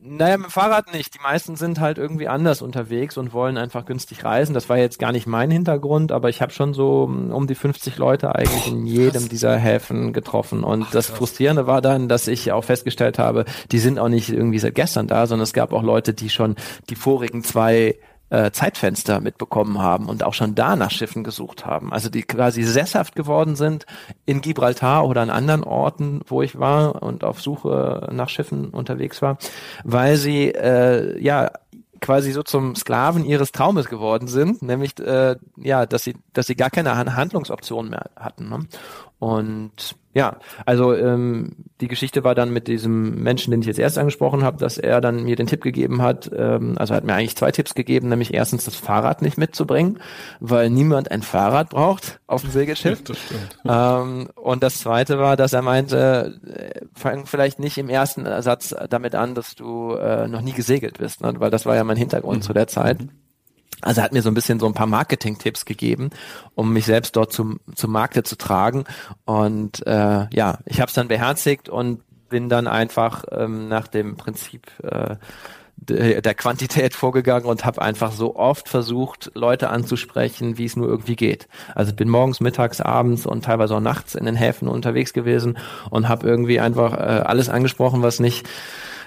Naja, mit dem Fahrrad nicht. Die meisten sind halt irgendwie anders unterwegs und wollen einfach günstig reisen. Das war jetzt gar nicht mein Hintergrund, aber ich habe schon so mm, um die 50 Leute eigentlich in jedem dieser Häfen getroffen. Und Ach, das Frustrierende war dann, dass ich auch festgestellt habe, die sind auch nicht irgendwie seit gestern da, sondern es gab auch Leute, die schon die vorigen zwei äh, Zeitfenster mitbekommen haben und auch schon da nach Schiffen gesucht haben. Also die quasi sesshaft geworden sind in Gibraltar oder an anderen Orten, wo ich war und auf Suche nach Schiffen unterwegs war, weil sie äh, ja quasi so zum Sklaven ihres Traumes geworden sind, nämlich äh, ja, dass sie, dass sie gar keine Handlungsoption mehr hatten. Ne? Und ja, also ähm, die Geschichte war dann mit diesem Menschen, den ich jetzt erst angesprochen habe, dass er dann mir den Tipp gegeben hat, ähm, also er hat mir eigentlich zwei Tipps gegeben, nämlich erstens das Fahrrad nicht mitzubringen, weil niemand ein Fahrrad braucht auf dem Segelschiff. das stimmt. Ähm, und das zweite war, dass er meinte, äh, fang vielleicht nicht im ersten Satz damit an, dass du äh, noch nie gesegelt bist, ne? weil das war ja mein Hintergrund mhm. zu der Zeit. Also er hat mir so ein bisschen so ein paar Marketing-Tipps gegeben, um mich selbst dort zum, zum Markte zu tragen. Und äh, ja, ich habe es dann beherzigt und bin dann einfach ähm, nach dem Prinzip äh, der, der Quantität vorgegangen und habe einfach so oft versucht, Leute anzusprechen, wie es nur irgendwie geht. Also bin morgens, mittags, abends und teilweise auch nachts in den Häfen unterwegs gewesen und habe irgendwie einfach äh, alles angesprochen, was nicht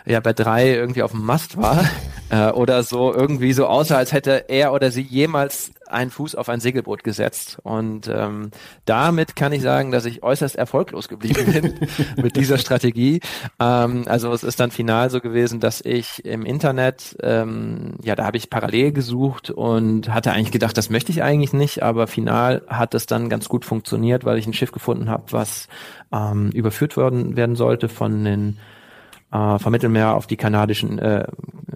ja bei drei irgendwie auf dem Mast war äh, oder so irgendwie so aussah, als hätte er oder sie jemals einen Fuß auf ein Segelboot gesetzt. Und ähm, damit kann ich sagen, dass ich äußerst erfolglos geblieben bin mit dieser Strategie. Ähm, also es ist dann final so gewesen, dass ich im Internet, ähm, ja, da habe ich parallel gesucht und hatte eigentlich gedacht, das möchte ich eigentlich nicht, aber final hat es dann ganz gut funktioniert, weil ich ein Schiff gefunden habe, was ähm, überführt worden werden sollte von den äh, vom Mittelmeer auf die kanadischen, äh,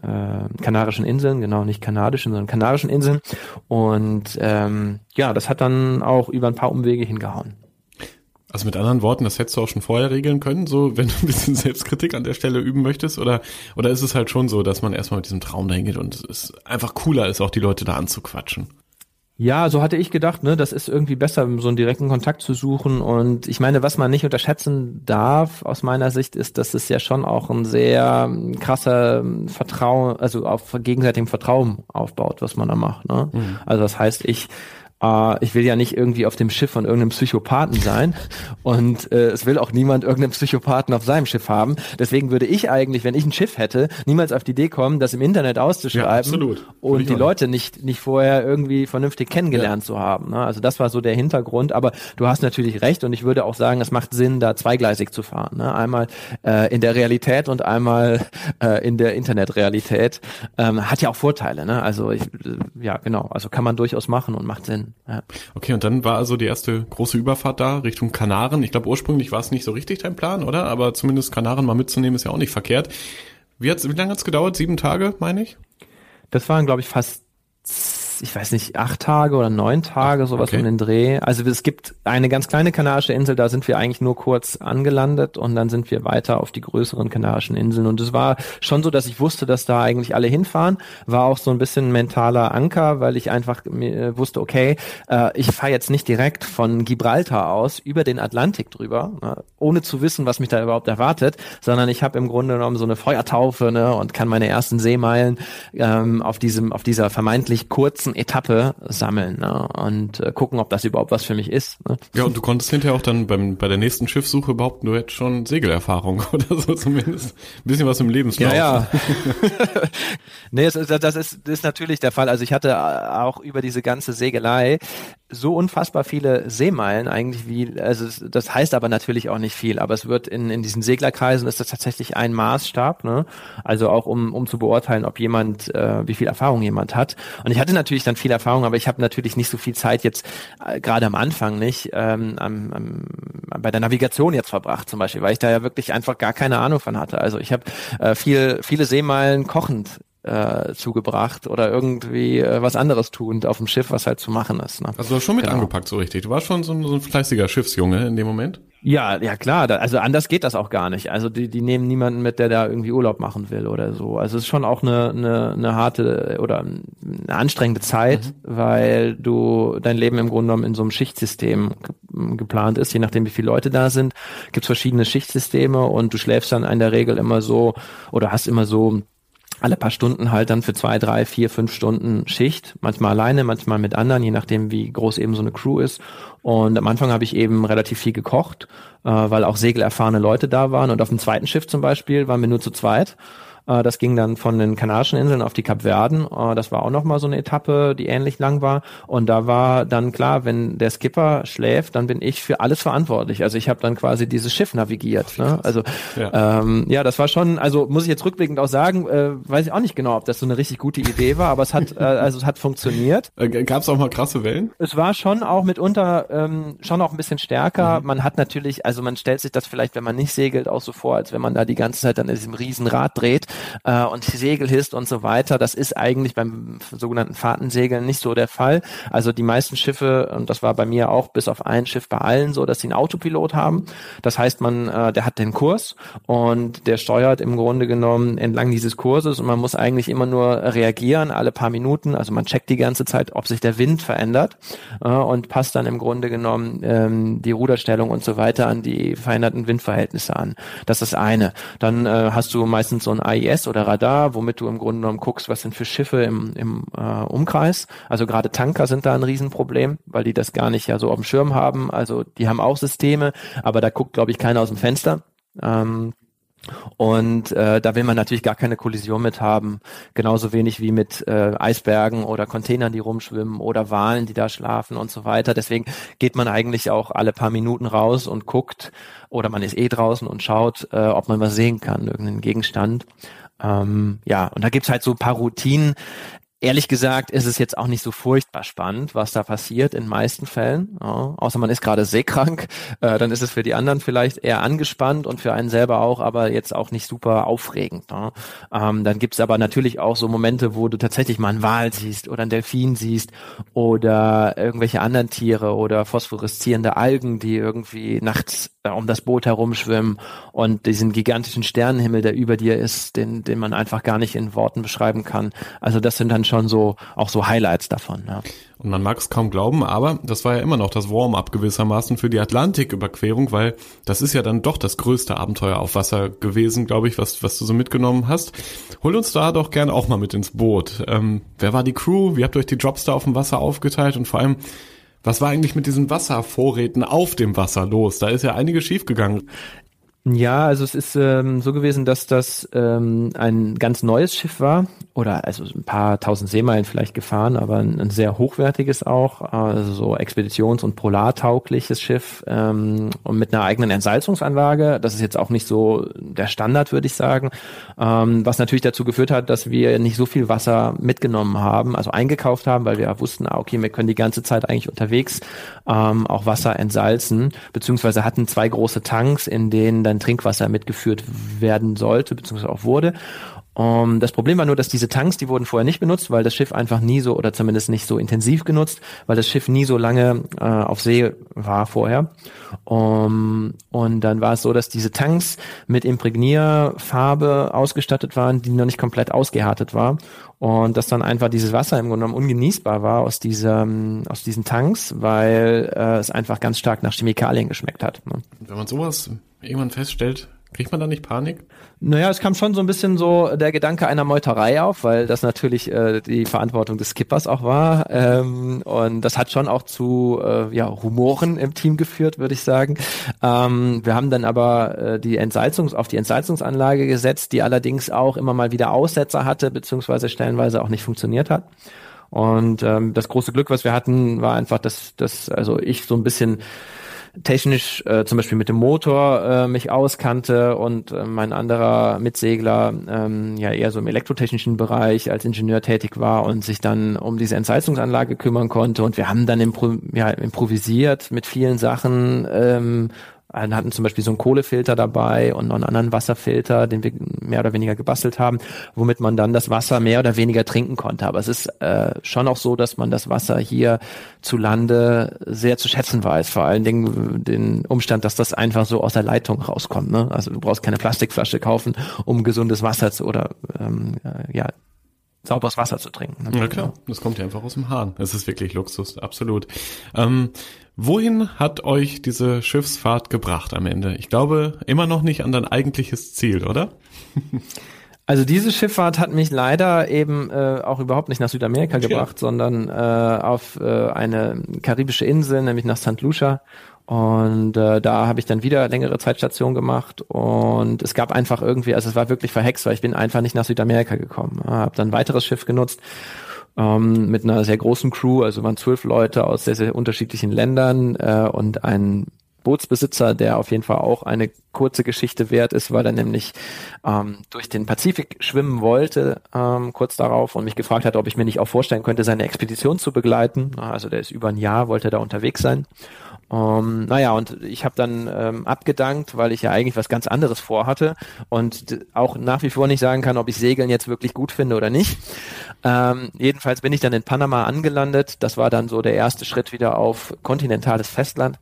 äh, kanarischen Inseln, genau nicht kanadischen, sondern kanarischen Inseln. Und ähm, ja, das hat dann auch über ein paar Umwege hingehauen. Also mit anderen Worten, das hättest du auch schon vorher regeln können, so wenn du ein bisschen Selbstkritik an der Stelle üben möchtest, oder oder ist es halt schon so, dass man erstmal mit diesem Traum dahin geht und es einfach cooler ist, auch die Leute da anzuquatschen? Ja, so hatte ich gedacht, ne, das ist irgendwie besser, so einen direkten Kontakt zu suchen. Und ich meine, was man nicht unterschätzen darf, aus meiner Sicht, ist, dass es ja schon auch ein sehr krasser Vertrauen, also auf gegenseitigem Vertrauen aufbaut, was man da macht. Ne? Mhm. Also das heißt, ich äh, ich will ja nicht irgendwie auf dem Schiff von irgendeinem Psychopathen sein und äh, es will auch niemand irgendeinen Psychopathen auf seinem Schiff haben. Deswegen würde ich eigentlich, wenn ich ein Schiff hätte, niemals auf die Idee kommen, das im Internet auszuschreiben ja, und die Leute nicht nicht vorher irgendwie vernünftig kennengelernt ja. zu haben. Ne? Also das war so der Hintergrund. Aber du hast natürlich recht und ich würde auch sagen, es macht Sinn, da zweigleisig zu fahren. Ne? Einmal äh, in der Realität und einmal äh, in der Internetrealität. Ähm, hat ja auch Vorteile. Ne? Also ich, äh, ja genau. Also kann man durchaus machen und macht Sinn. Ja. Okay, und dann war also die erste große Überfahrt da Richtung Kanaren. Ich glaube, ursprünglich war es nicht so richtig dein Plan, oder? Aber zumindest Kanaren mal mitzunehmen ist ja auch nicht verkehrt. Wie, hat's, wie lange hat's gedauert? Sieben Tage, meine ich? Das waren, glaube ich, fast ich weiß nicht, acht Tage oder neun Tage, sowas okay. um den Dreh. Also es gibt eine ganz kleine kanarische Insel, da sind wir eigentlich nur kurz angelandet und dann sind wir weiter auf die größeren kanarischen Inseln. Und es war schon so, dass ich wusste, dass da eigentlich alle hinfahren. War auch so ein bisschen mentaler Anker, weil ich einfach wusste, okay, äh, ich fahre jetzt nicht direkt von Gibraltar aus über den Atlantik drüber, ne, ohne zu wissen, was mich da überhaupt erwartet, sondern ich habe im Grunde genommen so eine Feuertaufe ne, und kann meine ersten Seemeilen ähm, auf diesem, auf dieser vermeintlich kurzen kurzen Etappe sammeln ne? und äh, gucken, ob das überhaupt was für mich ist. Ne? Ja, und du konntest hinterher auch dann beim, bei der nächsten Schiffsuche behaupten, du hättest schon Segelerfahrung oder so zumindest. Ein bisschen was im Lebenslauf. Ja, ja. nee, das ist, das, ist, das ist natürlich der Fall. Also ich hatte äh, auch über diese ganze Segelei so unfassbar viele Seemeilen eigentlich wie, also das heißt aber natürlich auch nicht viel, aber es wird in, in diesen Seglerkreisen ist das tatsächlich ein Maßstab, ne? Also auch um, um zu beurteilen, ob jemand, äh, wie viel Erfahrung jemand hat. Und ich hatte natürlich dann viel Erfahrung, aber ich habe natürlich nicht so viel Zeit jetzt, äh, gerade am Anfang nicht, ähm, am, am, bei der Navigation jetzt verbracht zum Beispiel, weil ich da ja wirklich einfach gar keine Ahnung von hatte. Also ich habe äh, viel, viele Seemeilen kochend äh, zugebracht oder irgendwie äh, was anderes tun auf dem Schiff, was halt zu machen ist. Ne? Also du hast schon mit genau. angepackt so richtig. Du warst schon so ein, so ein fleißiger Schiffsjunge in dem Moment. Ja, ja klar, da, also anders geht das auch gar nicht. Also die, die nehmen niemanden mit, der da irgendwie Urlaub machen will oder so. Also es ist schon auch eine, eine, eine harte oder eine anstrengende Zeit, mhm. weil du dein Leben im Grunde genommen in so einem Schichtsystem geplant ist, je nachdem wie viele Leute da sind, gibt's verschiedene Schichtsysteme und du schläfst dann in der Regel immer so oder hast immer so alle paar Stunden halt dann für zwei, drei, vier, fünf Stunden Schicht, manchmal alleine, manchmal mit anderen, je nachdem wie groß eben so eine Crew ist. Und am Anfang habe ich eben relativ viel gekocht, äh, weil auch segelerfahrene Leute da waren. Und auf dem zweiten Schiff zum Beispiel waren wir nur zu zweit. Äh, das ging dann von den Kanarischen Inseln auf die Kapverden. Äh, das war auch nochmal so eine Etappe, die ähnlich lang war. Und da war dann klar, wenn der Skipper schläft, dann bin ich für alles verantwortlich. Also ich habe dann quasi dieses Schiff navigiert. Ne? Also ja. Ähm, ja, das war schon, also muss ich jetzt rückblickend auch sagen, äh, weiß ich auch nicht genau, ob das so eine richtig gute Idee war, aber es hat, äh, also es hat funktioniert. Äh, Gab es auch mal krasse Wellen? Es war schon auch mitunter ähm, schon auch ein bisschen stärker. Mhm. Man hat natürlich, also man stellt sich das vielleicht, wenn man nicht segelt, auch so vor, als wenn man da die ganze Zeit dann in diesem Riesenrad dreht äh, und Segel hisst und so weiter. Das ist eigentlich beim sogenannten Fahrtensegeln nicht so der Fall. Also die meisten Schiffe, und das war bei mir auch bis auf ein Schiff bei allen so, dass sie einen Autopilot haben. Das heißt, man, äh, der hat den Kurs und der steuert im Grunde genommen entlang dieses Kurses und man muss eigentlich immer nur reagieren alle paar Minuten. Also man checkt die ganze Zeit, ob sich der Wind verändert äh, und passt dann im Grunde genommen ähm, die Ruderstellung und so weiter an die veränderten Windverhältnisse an. Das ist eine. Dann äh, hast du meistens so ein AIS oder Radar, womit du im Grunde genommen guckst, was sind für Schiffe im, im äh, Umkreis. Also gerade Tanker sind da ein Riesenproblem, weil die das gar nicht ja so auf dem Schirm haben. Also die haben auch Systeme, aber da guckt, glaube ich, keiner aus dem Fenster. Ähm, Und äh, da will man natürlich gar keine Kollision mit haben, genauso wenig wie mit äh, Eisbergen oder Containern, die rumschwimmen oder Walen, die da schlafen und so weiter. Deswegen geht man eigentlich auch alle paar Minuten raus und guckt oder man ist eh draußen und schaut, äh, ob man was sehen kann, irgendeinen Gegenstand. Ähm, ja, und da gibt's halt so ein paar Routinen. Ehrlich gesagt ist es jetzt auch nicht so furchtbar spannend, was da passiert in meisten Fällen. Ja, außer man ist gerade seekrank, äh, dann ist es für die anderen vielleicht eher angespannt und für einen selber auch, aber jetzt auch nicht super aufregend. Ja. Ähm, dann gibt's aber natürlich auch so Momente, wo du tatsächlich mal einen Wal siehst oder einen Delfin siehst oder irgendwelche anderen Tiere oder phosphoreszierende Algen, die irgendwie nachts äh, um das Boot herumschwimmen und diesen gigantischen Sternenhimmel, der über dir ist, den, den man einfach gar nicht in Worten beschreiben kann. Also das sind dann schon so auch so Highlights davon. Ja. Und man mag es kaum glauben, aber das war ja immer noch das Warm-up gewissermaßen für die Atlantiküberquerung, weil das ist ja dann doch das größte Abenteuer auf Wasser gewesen, glaube ich, was, was du so mitgenommen hast. Hol uns da doch gern auch mal mit ins Boot. Ähm, wer war die Crew? Wie habt ihr euch die Jobs da auf dem Wasser aufgeteilt? Und vor allem, was war eigentlich mit diesen Wasservorräten auf dem Wasser los? Da ist ja einiges schiefgegangen. Ja, also es ist ähm, so gewesen, dass das ähm, ein ganz neues Schiff war oder also ein paar tausend Seemeilen vielleicht gefahren, aber ein, ein sehr hochwertiges auch, also so expeditions- und polartaugliches Schiff ähm, und mit einer eigenen Entsalzungsanlage. Das ist jetzt auch nicht so der Standard, würde ich sagen, ähm, was natürlich dazu geführt hat, dass wir nicht so viel Wasser mitgenommen haben, also eingekauft haben, weil wir wussten, ah, okay, wir können die ganze Zeit eigentlich unterwegs ähm, auch Wasser entsalzen, beziehungsweise hatten zwei große Tanks, in denen dann Trinkwasser mitgeführt werden sollte, beziehungsweise auch wurde. Um, ähm, das Problem war nur, dass diese Tanks, die wurden vorher nicht benutzt, weil das Schiff einfach nie so oder zumindest nicht so intensiv genutzt, weil das Schiff nie so lange äh, auf See war vorher. Um, und dann war es so, dass diese Tanks mit Imprägnierfarbe ausgestattet waren, die noch nicht komplett ausgehärtet war und dass dann einfach dieses Wasser im Grunde genommen ungenießbar war aus diesem aus diesen Tanks, weil äh, es einfach ganz stark nach Chemikalien geschmeckt hat. Ne? Wenn man sowas irgendwann feststellt, Kriegt man da nicht Panik? Naja, es kam schon so ein bisschen so der Gedanke einer Meuterei auf, weil das natürlich äh, die Verantwortung des Skippers auch war. Ähm, und das hat schon auch zu äh, ja, Rumoren im Team geführt, würde ich sagen. Ähm, wir haben dann aber äh, die Entsalzungs auf die Entsalzungsanlage gesetzt, die allerdings auch immer mal wieder Aussetzer hatte, beziehungsweise stellenweise auch nicht funktioniert hat. Und ähm, das große Glück, was wir hatten, war einfach, dass, dass also ich so ein bisschen technisch äh, zum Beispiel mit dem Motor äh, mich auskannte und äh, mein anderer Mitsegler ähm, ja eher so im elektrotechnischen Bereich als Ingenieur tätig war und sich dann um diese Entsalzungsanlage kümmern konnte. Und wir haben dann impro ja, improvisiert mit vielen Sachen ähm, hatten zum Beispiel so einen Kohlefilter dabei und noch einen anderen Wasserfilter, den wir mehr oder weniger gebastelt haben, womit man dann das Wasser mehr oder weniger trinken konnte. Aber es ist äh, schon auch so, dass man das Wasser hier zu Lande sehr zu schätzen weiß. Vor allen Dingen den Umstand, dass das einfach so aus der Leitung rauskommt. Ne? Also du brauchst keine Plastikflasche kaufen, um gesundes Wasser zu oder ähm, ja sauberes Wasser zu trinken. Ne? Ja klar, das kommt ja einfach aus dem Hahn. Es ist wirklich Luxus, absolut. Ähm, wohin hat euch diese Schiffsfahrt gebracht am Ende? Ich glaube immer noch nicht an dein eigentliches Ziel, oder? Also diese Schifffahrt hat mich leider eben äh, auch überhaupt nicht nach Südamerika gebracht, ja. sondern äh, auf äh, eine karibische Insel, nämlich nach St. Lucia. Und äh, da habe ich dann wieder längere Zeitstation gemacht und es gab einfach irgendwie, also es war wirklich verhext, weil ich bin einfach nicht nach Südamerika gekommen. Habe dann ein weiteres Schiff genutzt ähm, mit einer sehr großen Crew, also waren zwölf Leute aus sehr, sehr unterschiedlichen Ländern äh, und ein Bootsbesitzer, der auf jeden Fall auch eine kurze Geschichte wert ist, weil er nämlich ähm, durch den Pazifik schwimmen wollte ähm, kurz darauf und mich gefragt hat, ob ich mir nicht auch vorstellen könnte, seine Expedition zu begleiten. Also der ist über ein Jahr, wollte da unterwegs sein. Um, ähm, naja, und ich habe dann ähm, abgedankt, weil ich ja eigentlich was ganz anderes vorhatte und auch nach wie vor nicht sagen kann, ob ich Segeln jetzt wirklich gut finde oder nicht. Ähm, jedenfalls bin ich dann in Panama angelandet. Das war dann so der erste Schritt wieder auf kontinentales Festland.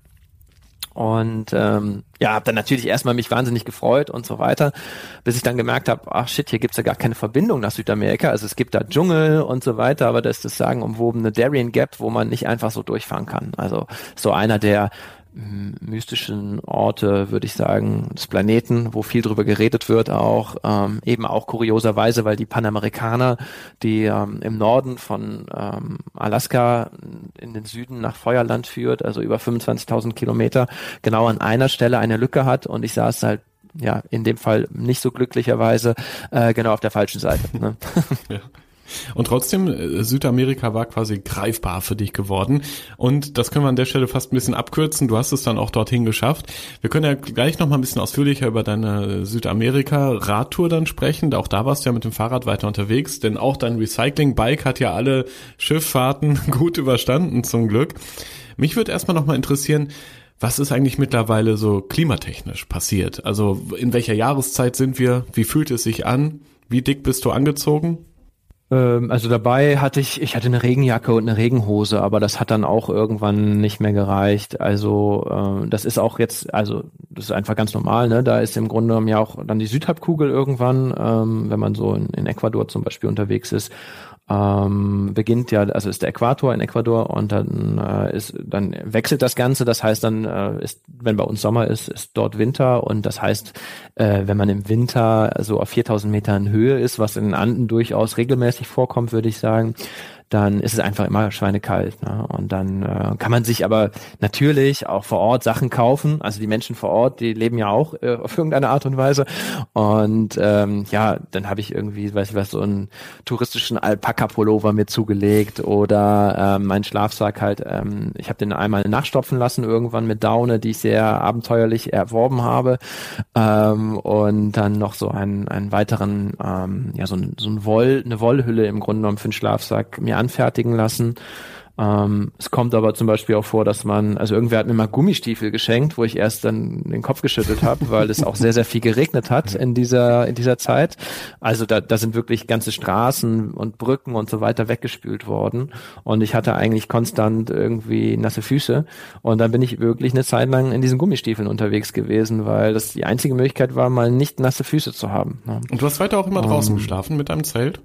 Und ähm, ja, habe dann natürlich erstmal mich wahnsinnig gefreut und so weiter, bis ich dann gemerkt habe, ach shit, hier gibt's ja gar keine Verbindung nach Südamerika. Also es gibt da Dschungel und so weiter, aber das ist das sagen umwobene Darien Gap, wo man nicht einfach so durchfahren kann. Also so einer der mystischen Orte, würde ich sagen, des Planeten, wo viel drüber geredet wird, auch ähm, eben auch kurioserweise, weil die Panamerikaner, die ähm, im Norden von ähm, Alaska in den Süden nach Feuerland führt, also über 25.000 Kilometer, genau an einer Stelle eine Lücke hat und ich saß halt ja, in dem Fall nicht so glücklicherweise äh, genau auf der falschen Seite. Ne? ja. Und trotzdem, äh, Südamerika war quasi greifbar für dich geworden. Und das können wir an der Stelle fast ein bisschen abkürzen. Du hast es dann auch dorthin geschafft. Wir können ja gleich noch mal ein bisschen ausführlicher über deine Südamerika-Radtour dann sprechen. Auch da warst du ja mit dem Fahrrad weiter unterwegs, denn auch dein Recycling-Bike hat ja alle Schifffahrten gut überstanden, zum Glück. Mich würde erstmal noch mal interessieren, was ist eigentlich mittlerweile so klimatechnisch passiert? Also in welcher Jahreszeit sind wir? Wie fühlt es sich an? Wie dick bist du angezogen? Ähm, also dabei hatte ich, ich hatte eine Regenjacke und eine Regenhose, aber das hat dann auch irgendwann nicht mehr gereicht. Also äh, das ist auch jetzt, also das ist einfach ganz normal, ne? Da ist im Grunde genommen ja auch dann die Südhalbkugel irgendwann, ähm, wenn man so in, in Ecuador zum Beispiel unterwegs ist ähm, beginnt ja, also ist der Äquator in Ecuador und dann äh, ist, dann wechselt das Ganze. Das heißt, dann äh, ist, wenn bei uns Sommer ist, ist dort Winter und das heißt, äh, wenn man im Winter so auf 4000 Metern Höhe ist, was in den Anden durchaus regelmäßig vorkommt, würde ich sagen, dann ist es einfach immer schweinekalt. Ne? Und dann äh, kann man sich aber natürlich auch vor Ort Sachen kaufen. Also die Menschen vor Ort, die leben ja auch äh, auf irgendeine Art und Weise. Und ähm, ja, dann habe ich irgendwie, weiß ich was, so einen touristischen Alpaka-Pullover mir zugelegt oder ähm, mein Schlafsack halt, ähm, ich habe den einmal nachstopfen lassen irgendwann mit Daune, die ich sehr abenteuerlich erworben habe. Ähm, und dann noch so einen, einen weiteren, ähm, ja, so, ein, so ein Woll, eine Wollhülle im Grunde genommen für den Schlafsack mir anfertigen lassen. Ähm, es kommt aber zum Beispiel auch vor, dass man, also irgendwer hat mir mal Gummistiefel geschenkt, wo ich erst dann den Kopf geschüttelt habe, weil es auch sehr, sehr viel geregnet hat in dieser, in dieser Zeit. Also da, da sind wirklich ganze Straßen und Brücken und so weiter weggespült worden. Und ich hatte eigentlich konstant irgendwie nasse Füße. Und dann bin ich wirklich eine Zeit lang in diesen Gummistiefeln unterwegs gewesen, weil das die einzige Möglichkeit war, mal nicht nasse Füße zu haben. Ne? Und du hast weiter auch immer draußen um, geschlafen mit deinem Zelt?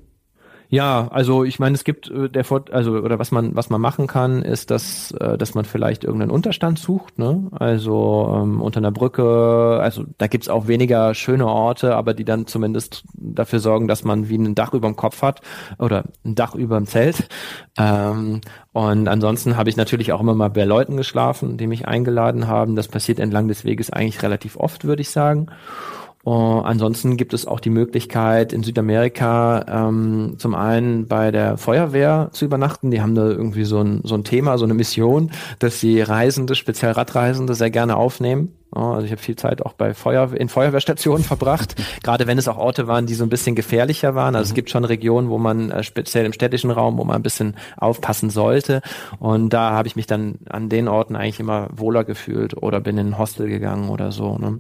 Ja, also ich meine, es gibt äh, der Fort also oder was man was man machen kann, ist, dass äh, dass man vielleicht irgendeinen Unterstand sucht, ne? Also ähm, unter einer Brücke, also da gibt's auch weniger schöne Orte, aber die dann zumindest dafür sorgen, dass man wie ein Dach über dem Kopf hat oder ein Dach über dem Zelt. Ähm, und ansonsten habe ich natürlich auch immer mal bei Leuten geschlafen, die mich eingeladen haben. Das passiert entlang des Weges eigentlich relativ oft, würde ich sagen. Uh, ansonsten gibt es auch die Möglichkeit in Südamerika ähm, zum einen bei der Feuerwehr zu übernachten. Die haben da irgendwie so ein, so ein Thema, so eine Mission, dass sie Reisende, speziell Radreisende, sehr gerne aufnehmen. Uh, also ich habe viel Zeit auch bei Feuer in Feuerwehrstationen verbracht, gerade wenn es auch Orte waren, die so ein bisschen gefährlicher waren. Also mhm. es gibt schon Regionen, wo man äh, speziell im städtischen Raum, wo man ein bisschen aufpassen sollte. Und da habe ich mich dann an den Orten eigentlich immer wohler gefühlt oder bin in ein Hostel gegangen oder so. Ne?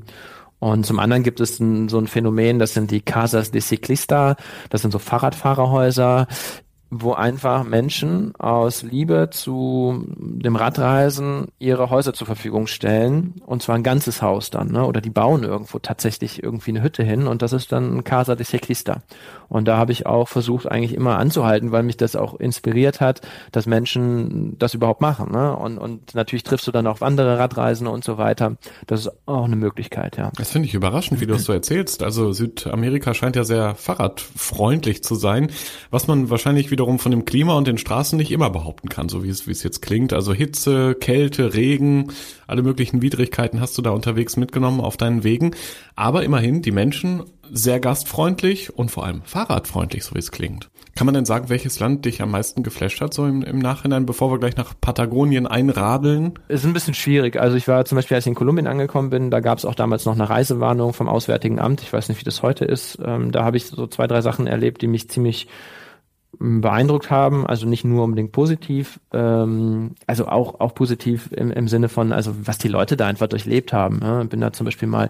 Und zum anderen gibt es ein, so ein Phänomen, das sind die Casas de Ciclista, das sind so Fahrradfahrerhäuser, wo einfach Menschen aus Liebe zu dem Radreisen ihre Häuser zur Verfügung stellen und zwar ein ganzes Haus dann, ne? Oder die bauen irgendwo tatsächlich irgendwie eine Hütte hin und das ist dann Casa de Ciclista. Und da habe ich auch versucht eigentlich immer anzuhalten, weil mich das auch inspiriert hat, dass Menschen das überhaupt machen, ne? Und und natürlich triffst du dann auch andere Radreisende und so weiter. Das ist auch eine Möglichkeit, ja. Das finde ich überraschend, wie du es so erzählst. Also Südamerika scheint ja sehr fahrradfreundlich zu sein, was man wahrscheinlich wieder wiederum von dem Klima und den Straßen nicht immer behaupten kann, so wie es, wie es jetzt klingt. Also Hitze, Kälte, Regen, alle möglichen Widrigkeiten hast du da unterwegs mitgenommen auf deinen Wegen. Aber immerhin die Menschen sehr gastfreundlich und vor allem fahrradfreundlich, so wie es klingt. Kann man denn sagen, welches Land dich am meisten geflasht hat, so im, im Nachhinein, bevor wir gleich nach Patagonien einradeln? Es ist ein bisschen schwierig. Also ich war zum Beispiel, als ich in Kolumbien angekommen bin, da gab es auch damals noch eine Reisewarnung vom Auswärtigen Amt. Ich weiß nicht, wie das heute ist. Ähm, da habe ich so zwei, drei Sachen erlebt, die mich ziemlich beeindruckt haben, also nicht nur unbedingt positiv, ähm, also auch auch positiv im, im Sinne von, also was die Leute da einfach durchlebt haben. Ne? Bin da zum Beispiel mal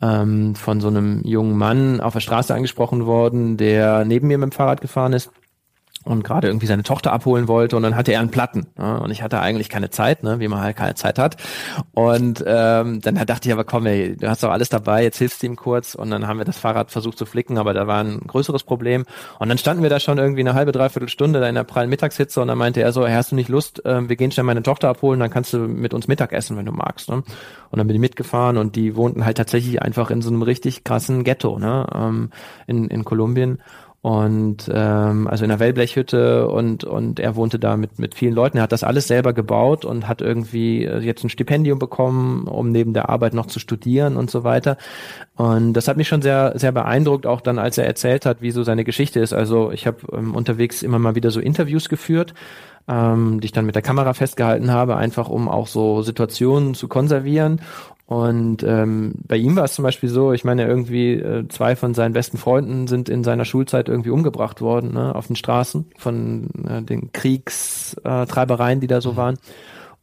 ähm, von so einem jungen Mann auf der Straße angesprochen worden, der neben mir mit dem Fahrrad gefahren ist und gerade irgendwie seine Tochter abholen wollte und dann hatte er einen Platten ne? und ich hatte eigentlich keine Zeit, ne? wie man halt keine Zeit hat und ähm, dann dachte ich aber komm ey, du hast doch alles dabei, jetzt hilfst du ihm kurz und dann haben wir das Fahrrad versucht zu flicken, aber da war ein größeres Problem und dann standen wir da schon irgendwie eine halbe, dreiviertel Stunde da in der prallen Mittagshitze und dann meinte er so, hey, hast du nicht Lust, äh, wir gehen schnell meine Tochter abholen, dann kannst du mit uns Mittag essen, wenn du magst ne? und dann bin ich mitgefahren und die wohnten halt tatsächlich einfach in so einem richtig krassen Ghetto ne? ähm, in, in Kolumbien und ähm, also in einer Wellblechhütte und und er wohnte da mit mit vielen Leuten. Er hat das alles selber gebaut und hat irgendwie äh, jetzt ein Stipendium bekommen, um neben der Arbeit noch zu studieren und so weiter. Und das hat mich schon sehr sehr beeindruckt, auch dann als er erzählt hat, wie so seine Geschichte ist. Also ich habe ähm, unterwegs immer mal wieder so Interviews geführt ähm, die ich dann mit der Kamera festgehalten habe, einfach um auch so Situationen zu konservieren. Und ähm, bei ihm war es zum Beispiel so, ich meine, irgendwie äh, zwei von seinen besten Freunden sind in seiner Schulzeit irgendwie umgebracht worden, ne, auf den Straßen von äh, den Kriegstreibereien, die da so mhm. waren.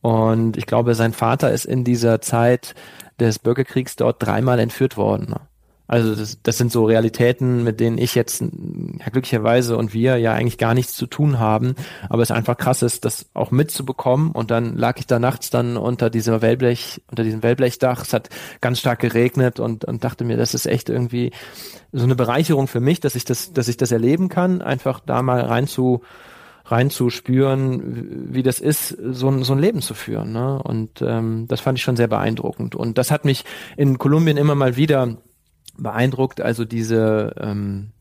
Und ich glaube, sein Vater ist in dieser Zeit des Bürgerkriegs dort dreimal entführt worden. Ne? Also das, das sind so Realitäten, mit denen ich jetzt ja, glücklicherweise und wir ja eigentlich gar nichts zu tun haben. Aber es einfach krass ist, das auch mitzubekommen. Und dann lag ich da nachts dann unter dieser Wellblech, unter diesem Wellblechdach. Es hat ganz stark geregnet und, und dachte mir, das ist echt irgendwie so eine Bereicherung für mich, dass ich das, dass ich das erleben kann, einfach da mal rein zu reinzuspüren, wie das ist, so ein, so ein Leben zu führen. Ne? Und ähm, das fand ich schon sehr beeindruckend. Und das hat mich in Kolumbien immer mal wieder beeindruckt, also diese ähm,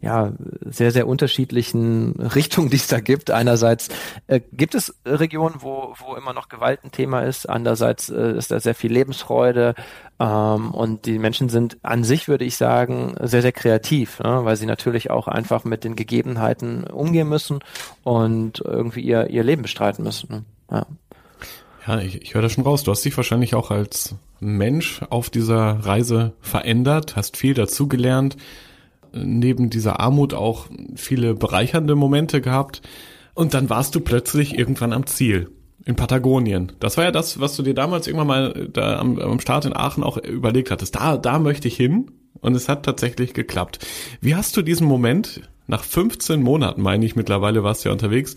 ja, sehr, sehr unterschiedlichen Richtungen, die es da gibt. Einerseits äh, gibt es Regionen, wo, wo immer noch Gewalt ein Thema ist. Andererseits äh, ist da sehr viel Lebensfreude. Ähm, und die Menschen sind an sich, würde ich sagen, sehr, sehr kreativ, ne? weil sie natürlich auch einfach mit den Gegebenheiten umgehen müssen und irgendwie ihr, ihr Leben bestreiten müssen. Ne? Ja. Ja, ich, ich höre das schon raus. Du hast dich wahrscheinlich auch als Mensch auf dieser Reise verändert, hast viel dazugelernt, neben dieser Armut auch viele bereichernde Momente gehabt. Und dann warst du plötzlich irgendwann am Ziel in Patagonien. Das war ja das, was du dir damals irgendwann mal da am, am Start in Aachen auch überlegt hattest. Da, da möchte ich hin. Und es hat tatsächlich geklappt. Wie hast du diesen Moment, nach 15 Monaten meine ich mittlerweile warst du ja unterwegs,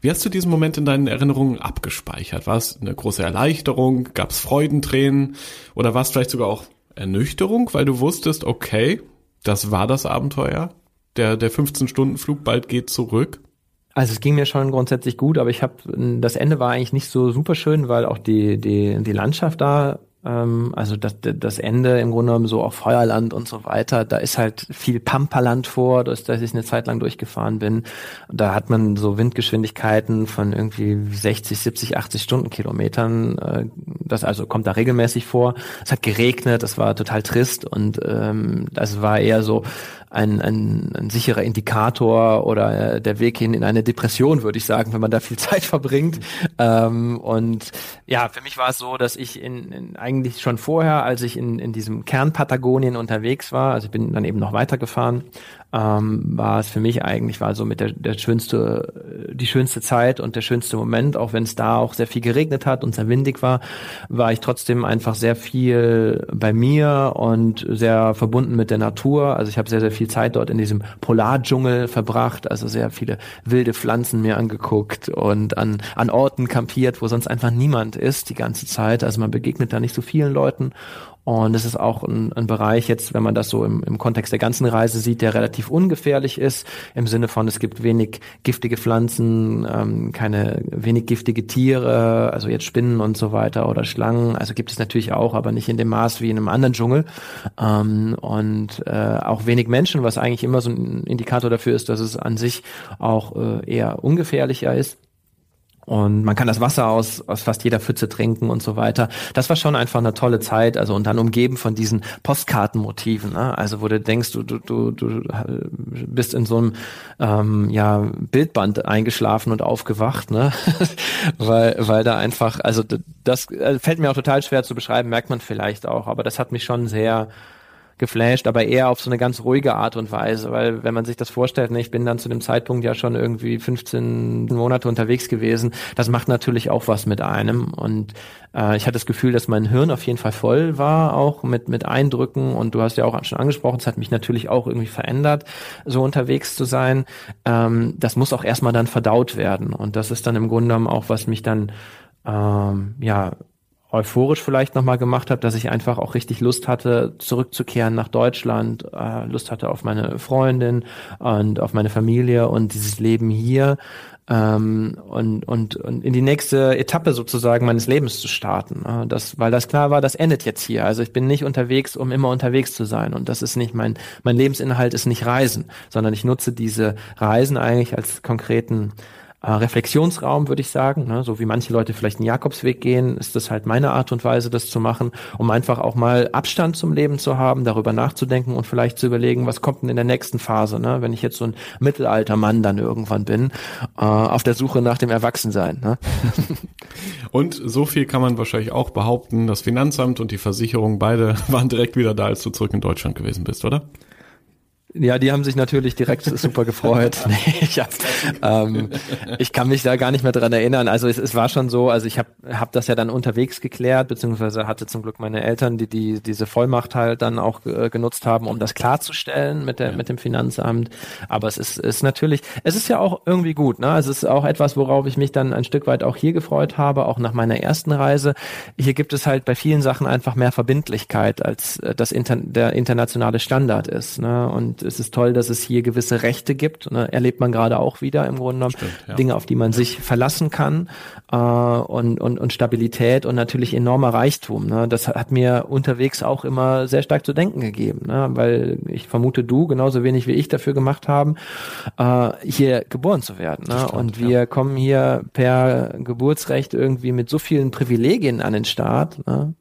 wie hast du diesen Moment in deinen Erinnerungen abgespeichert? War es eine große Erleichterung? Gab es Freudentränen? Oder war es vielleicht sogar auch Ernüchterung, weil du wusstest, okay, das war das Abenteuer? Der, der 15-Stunden-Flug bald geht zurück? Also es ging mir schon grundsätzlich gut, aber ich habe das Ende war eigentlich nicht so super schön, weil auch die die die Landschaft da ähm, also das, das Ende im Grunde genommen so auf Feuerland und so weiter, da ist halt viel Pampaland vor, durch das ich eine Zeit lang durchgefahren bin. Da hat man so Windgeschwindigkeiten von irgendwie 60, 70, 80 Stundenkilometern. Äh, das also kommt da regelmäßig vor. Es hat geregnet, es war total trist und ähm, das war eher so ein, ein, ein sicherer Indikator oder äh, der Weg hin in eine Depression, würde ich sagen, wenn man da viel Zeit verbringt. Ähm, und ja, für mich war es so, dass ich in, in eigentlich schon vorher, als ich in, in diesem Kern Patagonien unterwegs war, also ich bin dann eben noch weitergefahren, ähm, war es für mich eigentlich war so mit der, der schönste, die schönste Zeit und der schönste Moment, auch wenn es da auch sehr viel geregnet hat und sehr windig war, war ich trotzdem einfach sehr viel bei mir und sehr verbunden mit der Natur. Also ich habe sehr, sehr viel Zeit dort in diesem Polardschungel verbracht, also sehr viele wilde Pflanzen mir angeguckt und an, an Orten kampiert, wo sonst einfach niemand ist die ganze Zeit. Also man begegnet da nicht so vielen Leuten und es ist auch ein, ein, Bereich jetzt, wenn man das so im, im Kontext der ganzen Reise sieht, der relativ ungefährlich ist, im Sinne von, es gibt wenig giftige Pflanzen, ähm, keine wenig giftige Tiere, also jetzt Spinnen und so weiter oder Schlangen. Also gibt es natürlich auch, aber nicht in dem Maß wie in einem anderen Dschungel. Ähm, und äh, auch wenig Menschen, was eigentlich immer so ein Indikator dafür ist, dass es an sich auch äh, eher ungefährlicher ist. Und man kann das Wasser aus, aus fast jeder Pfütze trinken und so weiter. Das war schon einfach eine tolle Zeit. Also und dann umgeben von diesen Postkartenmotiven. Ne? Also wo du denkst, du, du, du, du bist in so einem ähm, ja, Bildband eingeschlafen und aufgewacht, ne? weil, weil da einfach, also das äh, fällt mir auch total schwer zu beschreiben, merkt man vielleicht auch, aber das hat mich schon sehr geflasht, aber eher auf so eine ganz ruhige Art und Weise, weil wenn man sich das vorstellt, ne, ich bin dann zu dem Zeitpunkt ja schon irgendwie 15 Monate unterwegs gewesen, das macht natürlich auch was mit einem. Und äh, ich hatte das Gefühl, dass mein Hirn auf jeden Fall voll war, auch mit, mit Eindrücken. Und du hast ja auch schon angesprochen, es hat mich natürlich auch irgendwie verändert, so unterwegs zu sein. Ähm, das muss auch erstmal dann verdaut werden. Und das ist dann im Grunde genommen auch, was mich dann ähm, ja euphorisch vielleicht nochmal gemacht habe, dass ich einfach auch richtig Lust hatte, zurückzukehren nach Deutschland, äh, Lust hatte auf meine Freundin und auf meine Familie und dieses Leben hier ähm, und, und, und in die nächste Etappe sozusagen meines Lebens zu starten. Äh, das, weil das klar war, das endet jetzt hier. Also ich bin nicht unterwegs, um immer unterwegs zu sein. Und das ist nicht mein, mein Lebensinhalt ist nicht Reisen, sondern ich nutze diese Reisen eigentlich als konkreten äh, Reflexionsraum, würde ich sagen. Ne? So wie manche Leute vielleicht einen Jakobsweg gehen, ist das halt meine Art und Weise, das zu machen, um einfach auch mal Abstand zum Leben zu haben, darüber nachzudenken und vielleicht zu überlegen, was kommt denn in der nächsten Phase, ne? wenn ich jetzt so ein Mittelaltermann dann irgendwann bin, äh, auf der Suche nach dem Erwachsensein. Ne? und so viel kann man wahrscheinlich auch behaupten, das Finanzamt und die Versicherung beide waren direkt wieder da, als du zurück in Deutschland gewesen bist, oder? Ja, die haben sich natürlich direkt super gefreut. nee, ich, hab, ähm, ich kann mich da gar nicht mehr dran erinnern. Also es, es war schon so, also ich habe hab das ja dann unterwegs geklärt, beziehungsweise hatte zum Glück meine Eltern, die, die diese Vollmacht halt dann auch äh, genutzt haben, um das klarzustellen mit, der, ja. mit dem Finanzamt. Aber es ist, ist natürlich, es ist ja auch irgendwie gut. Ne? Es ist auch etwas, worauf ich mich dann ein Stück weit auch hier gefreut habe, auch nach meiner ersten Reise. Hier gibt es halt bei vielen Sachen einfach mehr Verbindlichkeit, als äh, das Inter der internationale Standard ist. Ne? Und es ist toll, dass es hier gewisse Rechte gibt. Ne? Erlebt man gerade auch wieder im Grunde genommen. Stimmt, ja. Dinge, auf die man sich verlassen kann äh, und, und, und Stabilität und natürlich enormer Reichtum. Ne? Das hat mir unterwegs auch immer sehr stark zu denken gegeben, ne? weil ich vermute, du genauso wenig wie ich dafür gemacht haben, äh, hier geboren zu werden. Ne? Stimmt, und wir ja. kommen hier per Geburtsrecht irgendwie mit so vielen Privilegien an den Start. Ne?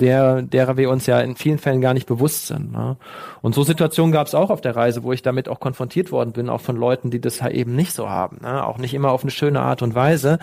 Der, derer wir uns ja in vielen Fällen gar nicht bewusst sind. Ne? Und so Situationen gab es auch auf der Reise, wo ich damit auch konfrontiert worden bin, auch von Leuten, die das halt eben nicht so haben. Ne? Auch nicht immer auf eine schöne Art und Weise,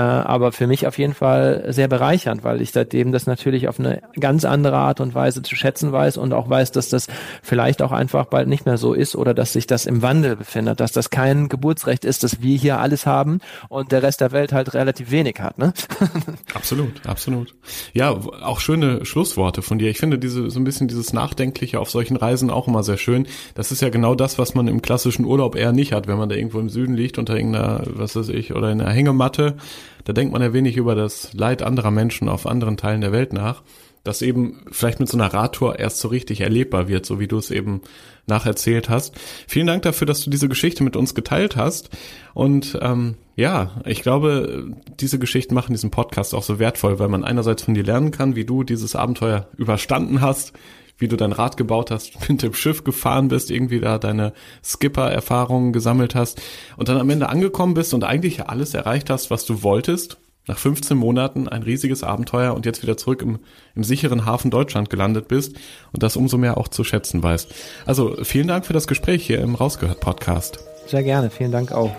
aber für mich auf jeden Fall sehr bereichernd, weil ich seitdem das natürlich auf eine ganz andere Art und Weise zu schätzen weiß und auch weiß, dass das vielleicht auch einfach bald nicht mehr so ist oder dass sich das im Wandel befindet, dass das kein Geburtsrecht ist, dass wir hier alles haben und der Rest der Welt halt relativ wenig hat. Ne? absolut, absolut. Ja, auch schöne Schlussworte von dir. Ich finde diese so ein bisschen dieses Nachdenkliche auf solchen Reisen auch immer sehr schön. Das ist ja genau das, was man im klassischen Urlaub eher nicht hat, wenn man da irgendwo im Süden liegt unter irgendeiner, was weiß ich, oder in einer Hängematte da denkt man ja wenig über das Leid anderer Menschen auf anderen Teilen der Welt nach, das eben vielleicht mit so einer Radtour erst so richtig erlebbar wird, so wie du es eben nacherzählt hast. Vielen Dank dafür, dass du diese Geschichte mit uns geteilt hast. Und ähm, ja, ich glaube, diese Geschichten machen diesen Podcast auch so wertvoll, weil man einerseits von dir lernen kann, wie du dieses Abenteuer überstanden hast, wie du dein Rad gebaut hast, mit dem Schiff gefahren bist, irgendwie da deine Skipper-Erfahrungen gesammelt hast und dann am Ende angekommen bist und eigentlich alles erreicht hast, was du wolltest. Nach 15 Monaten ein riesiges Abenteuer und jetzt wieder zurück im, im sicheren Hafen Deutschland gelandet bist und das umso mehr auch zu schätzen weißt. Also vielen Dank für das Gespräch hier im Rausgehört Podcast. Sehr gerne, vielen Dank auch.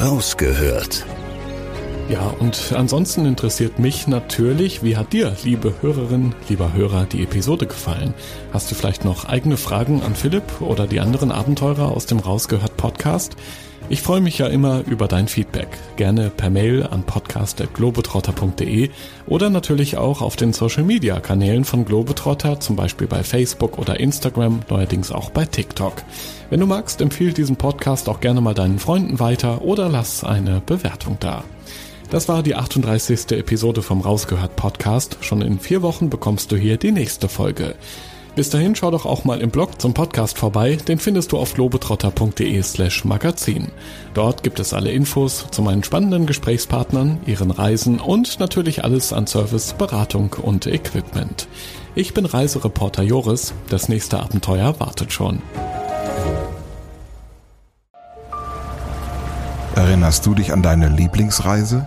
Rausgehört ja, und ansonsten interessiert mich natürlich, wie hat dir, liebe Hörerin, lieber Hörer, die Episode gefallen? Hast du vielleicht noch eigene Fragen an Philipp oder die anderen Abenteurer aus dem Rausgehört Podcast? Ich freue mich ja immer über dein Feedback. Gerne per Mail an podcast.globetrotter.de oder natürlich auch auf den Social Media Kanälen von Globetrotter, zum Beispiel bei Facebook oder Instagram, neuerdings auch bei TikTok. Wenn du magst, empfehle diesen Podcast auch gerne mal deinen Freunden weiter oder lass eine Bewertung da. Das war die 38. Episode vom Rausgehört Podcast. Schon in vier Wochen bekommst du hier die nächste Folge. Bis dahin schau doch auch mal im Blog zum Podcast vorbei, den findest du auf globetrotter.de slash magazin. Dort gibt es alle Infos zu meinen spannenden Gesprächspartnern, ihren Reisen und natürlich alles an Service, Beratung und Equipment. Ich bin Reisereporter Joris, das nächste Abenteuer wartet schon. Erinnerst du dich an deine Lieblingsreise?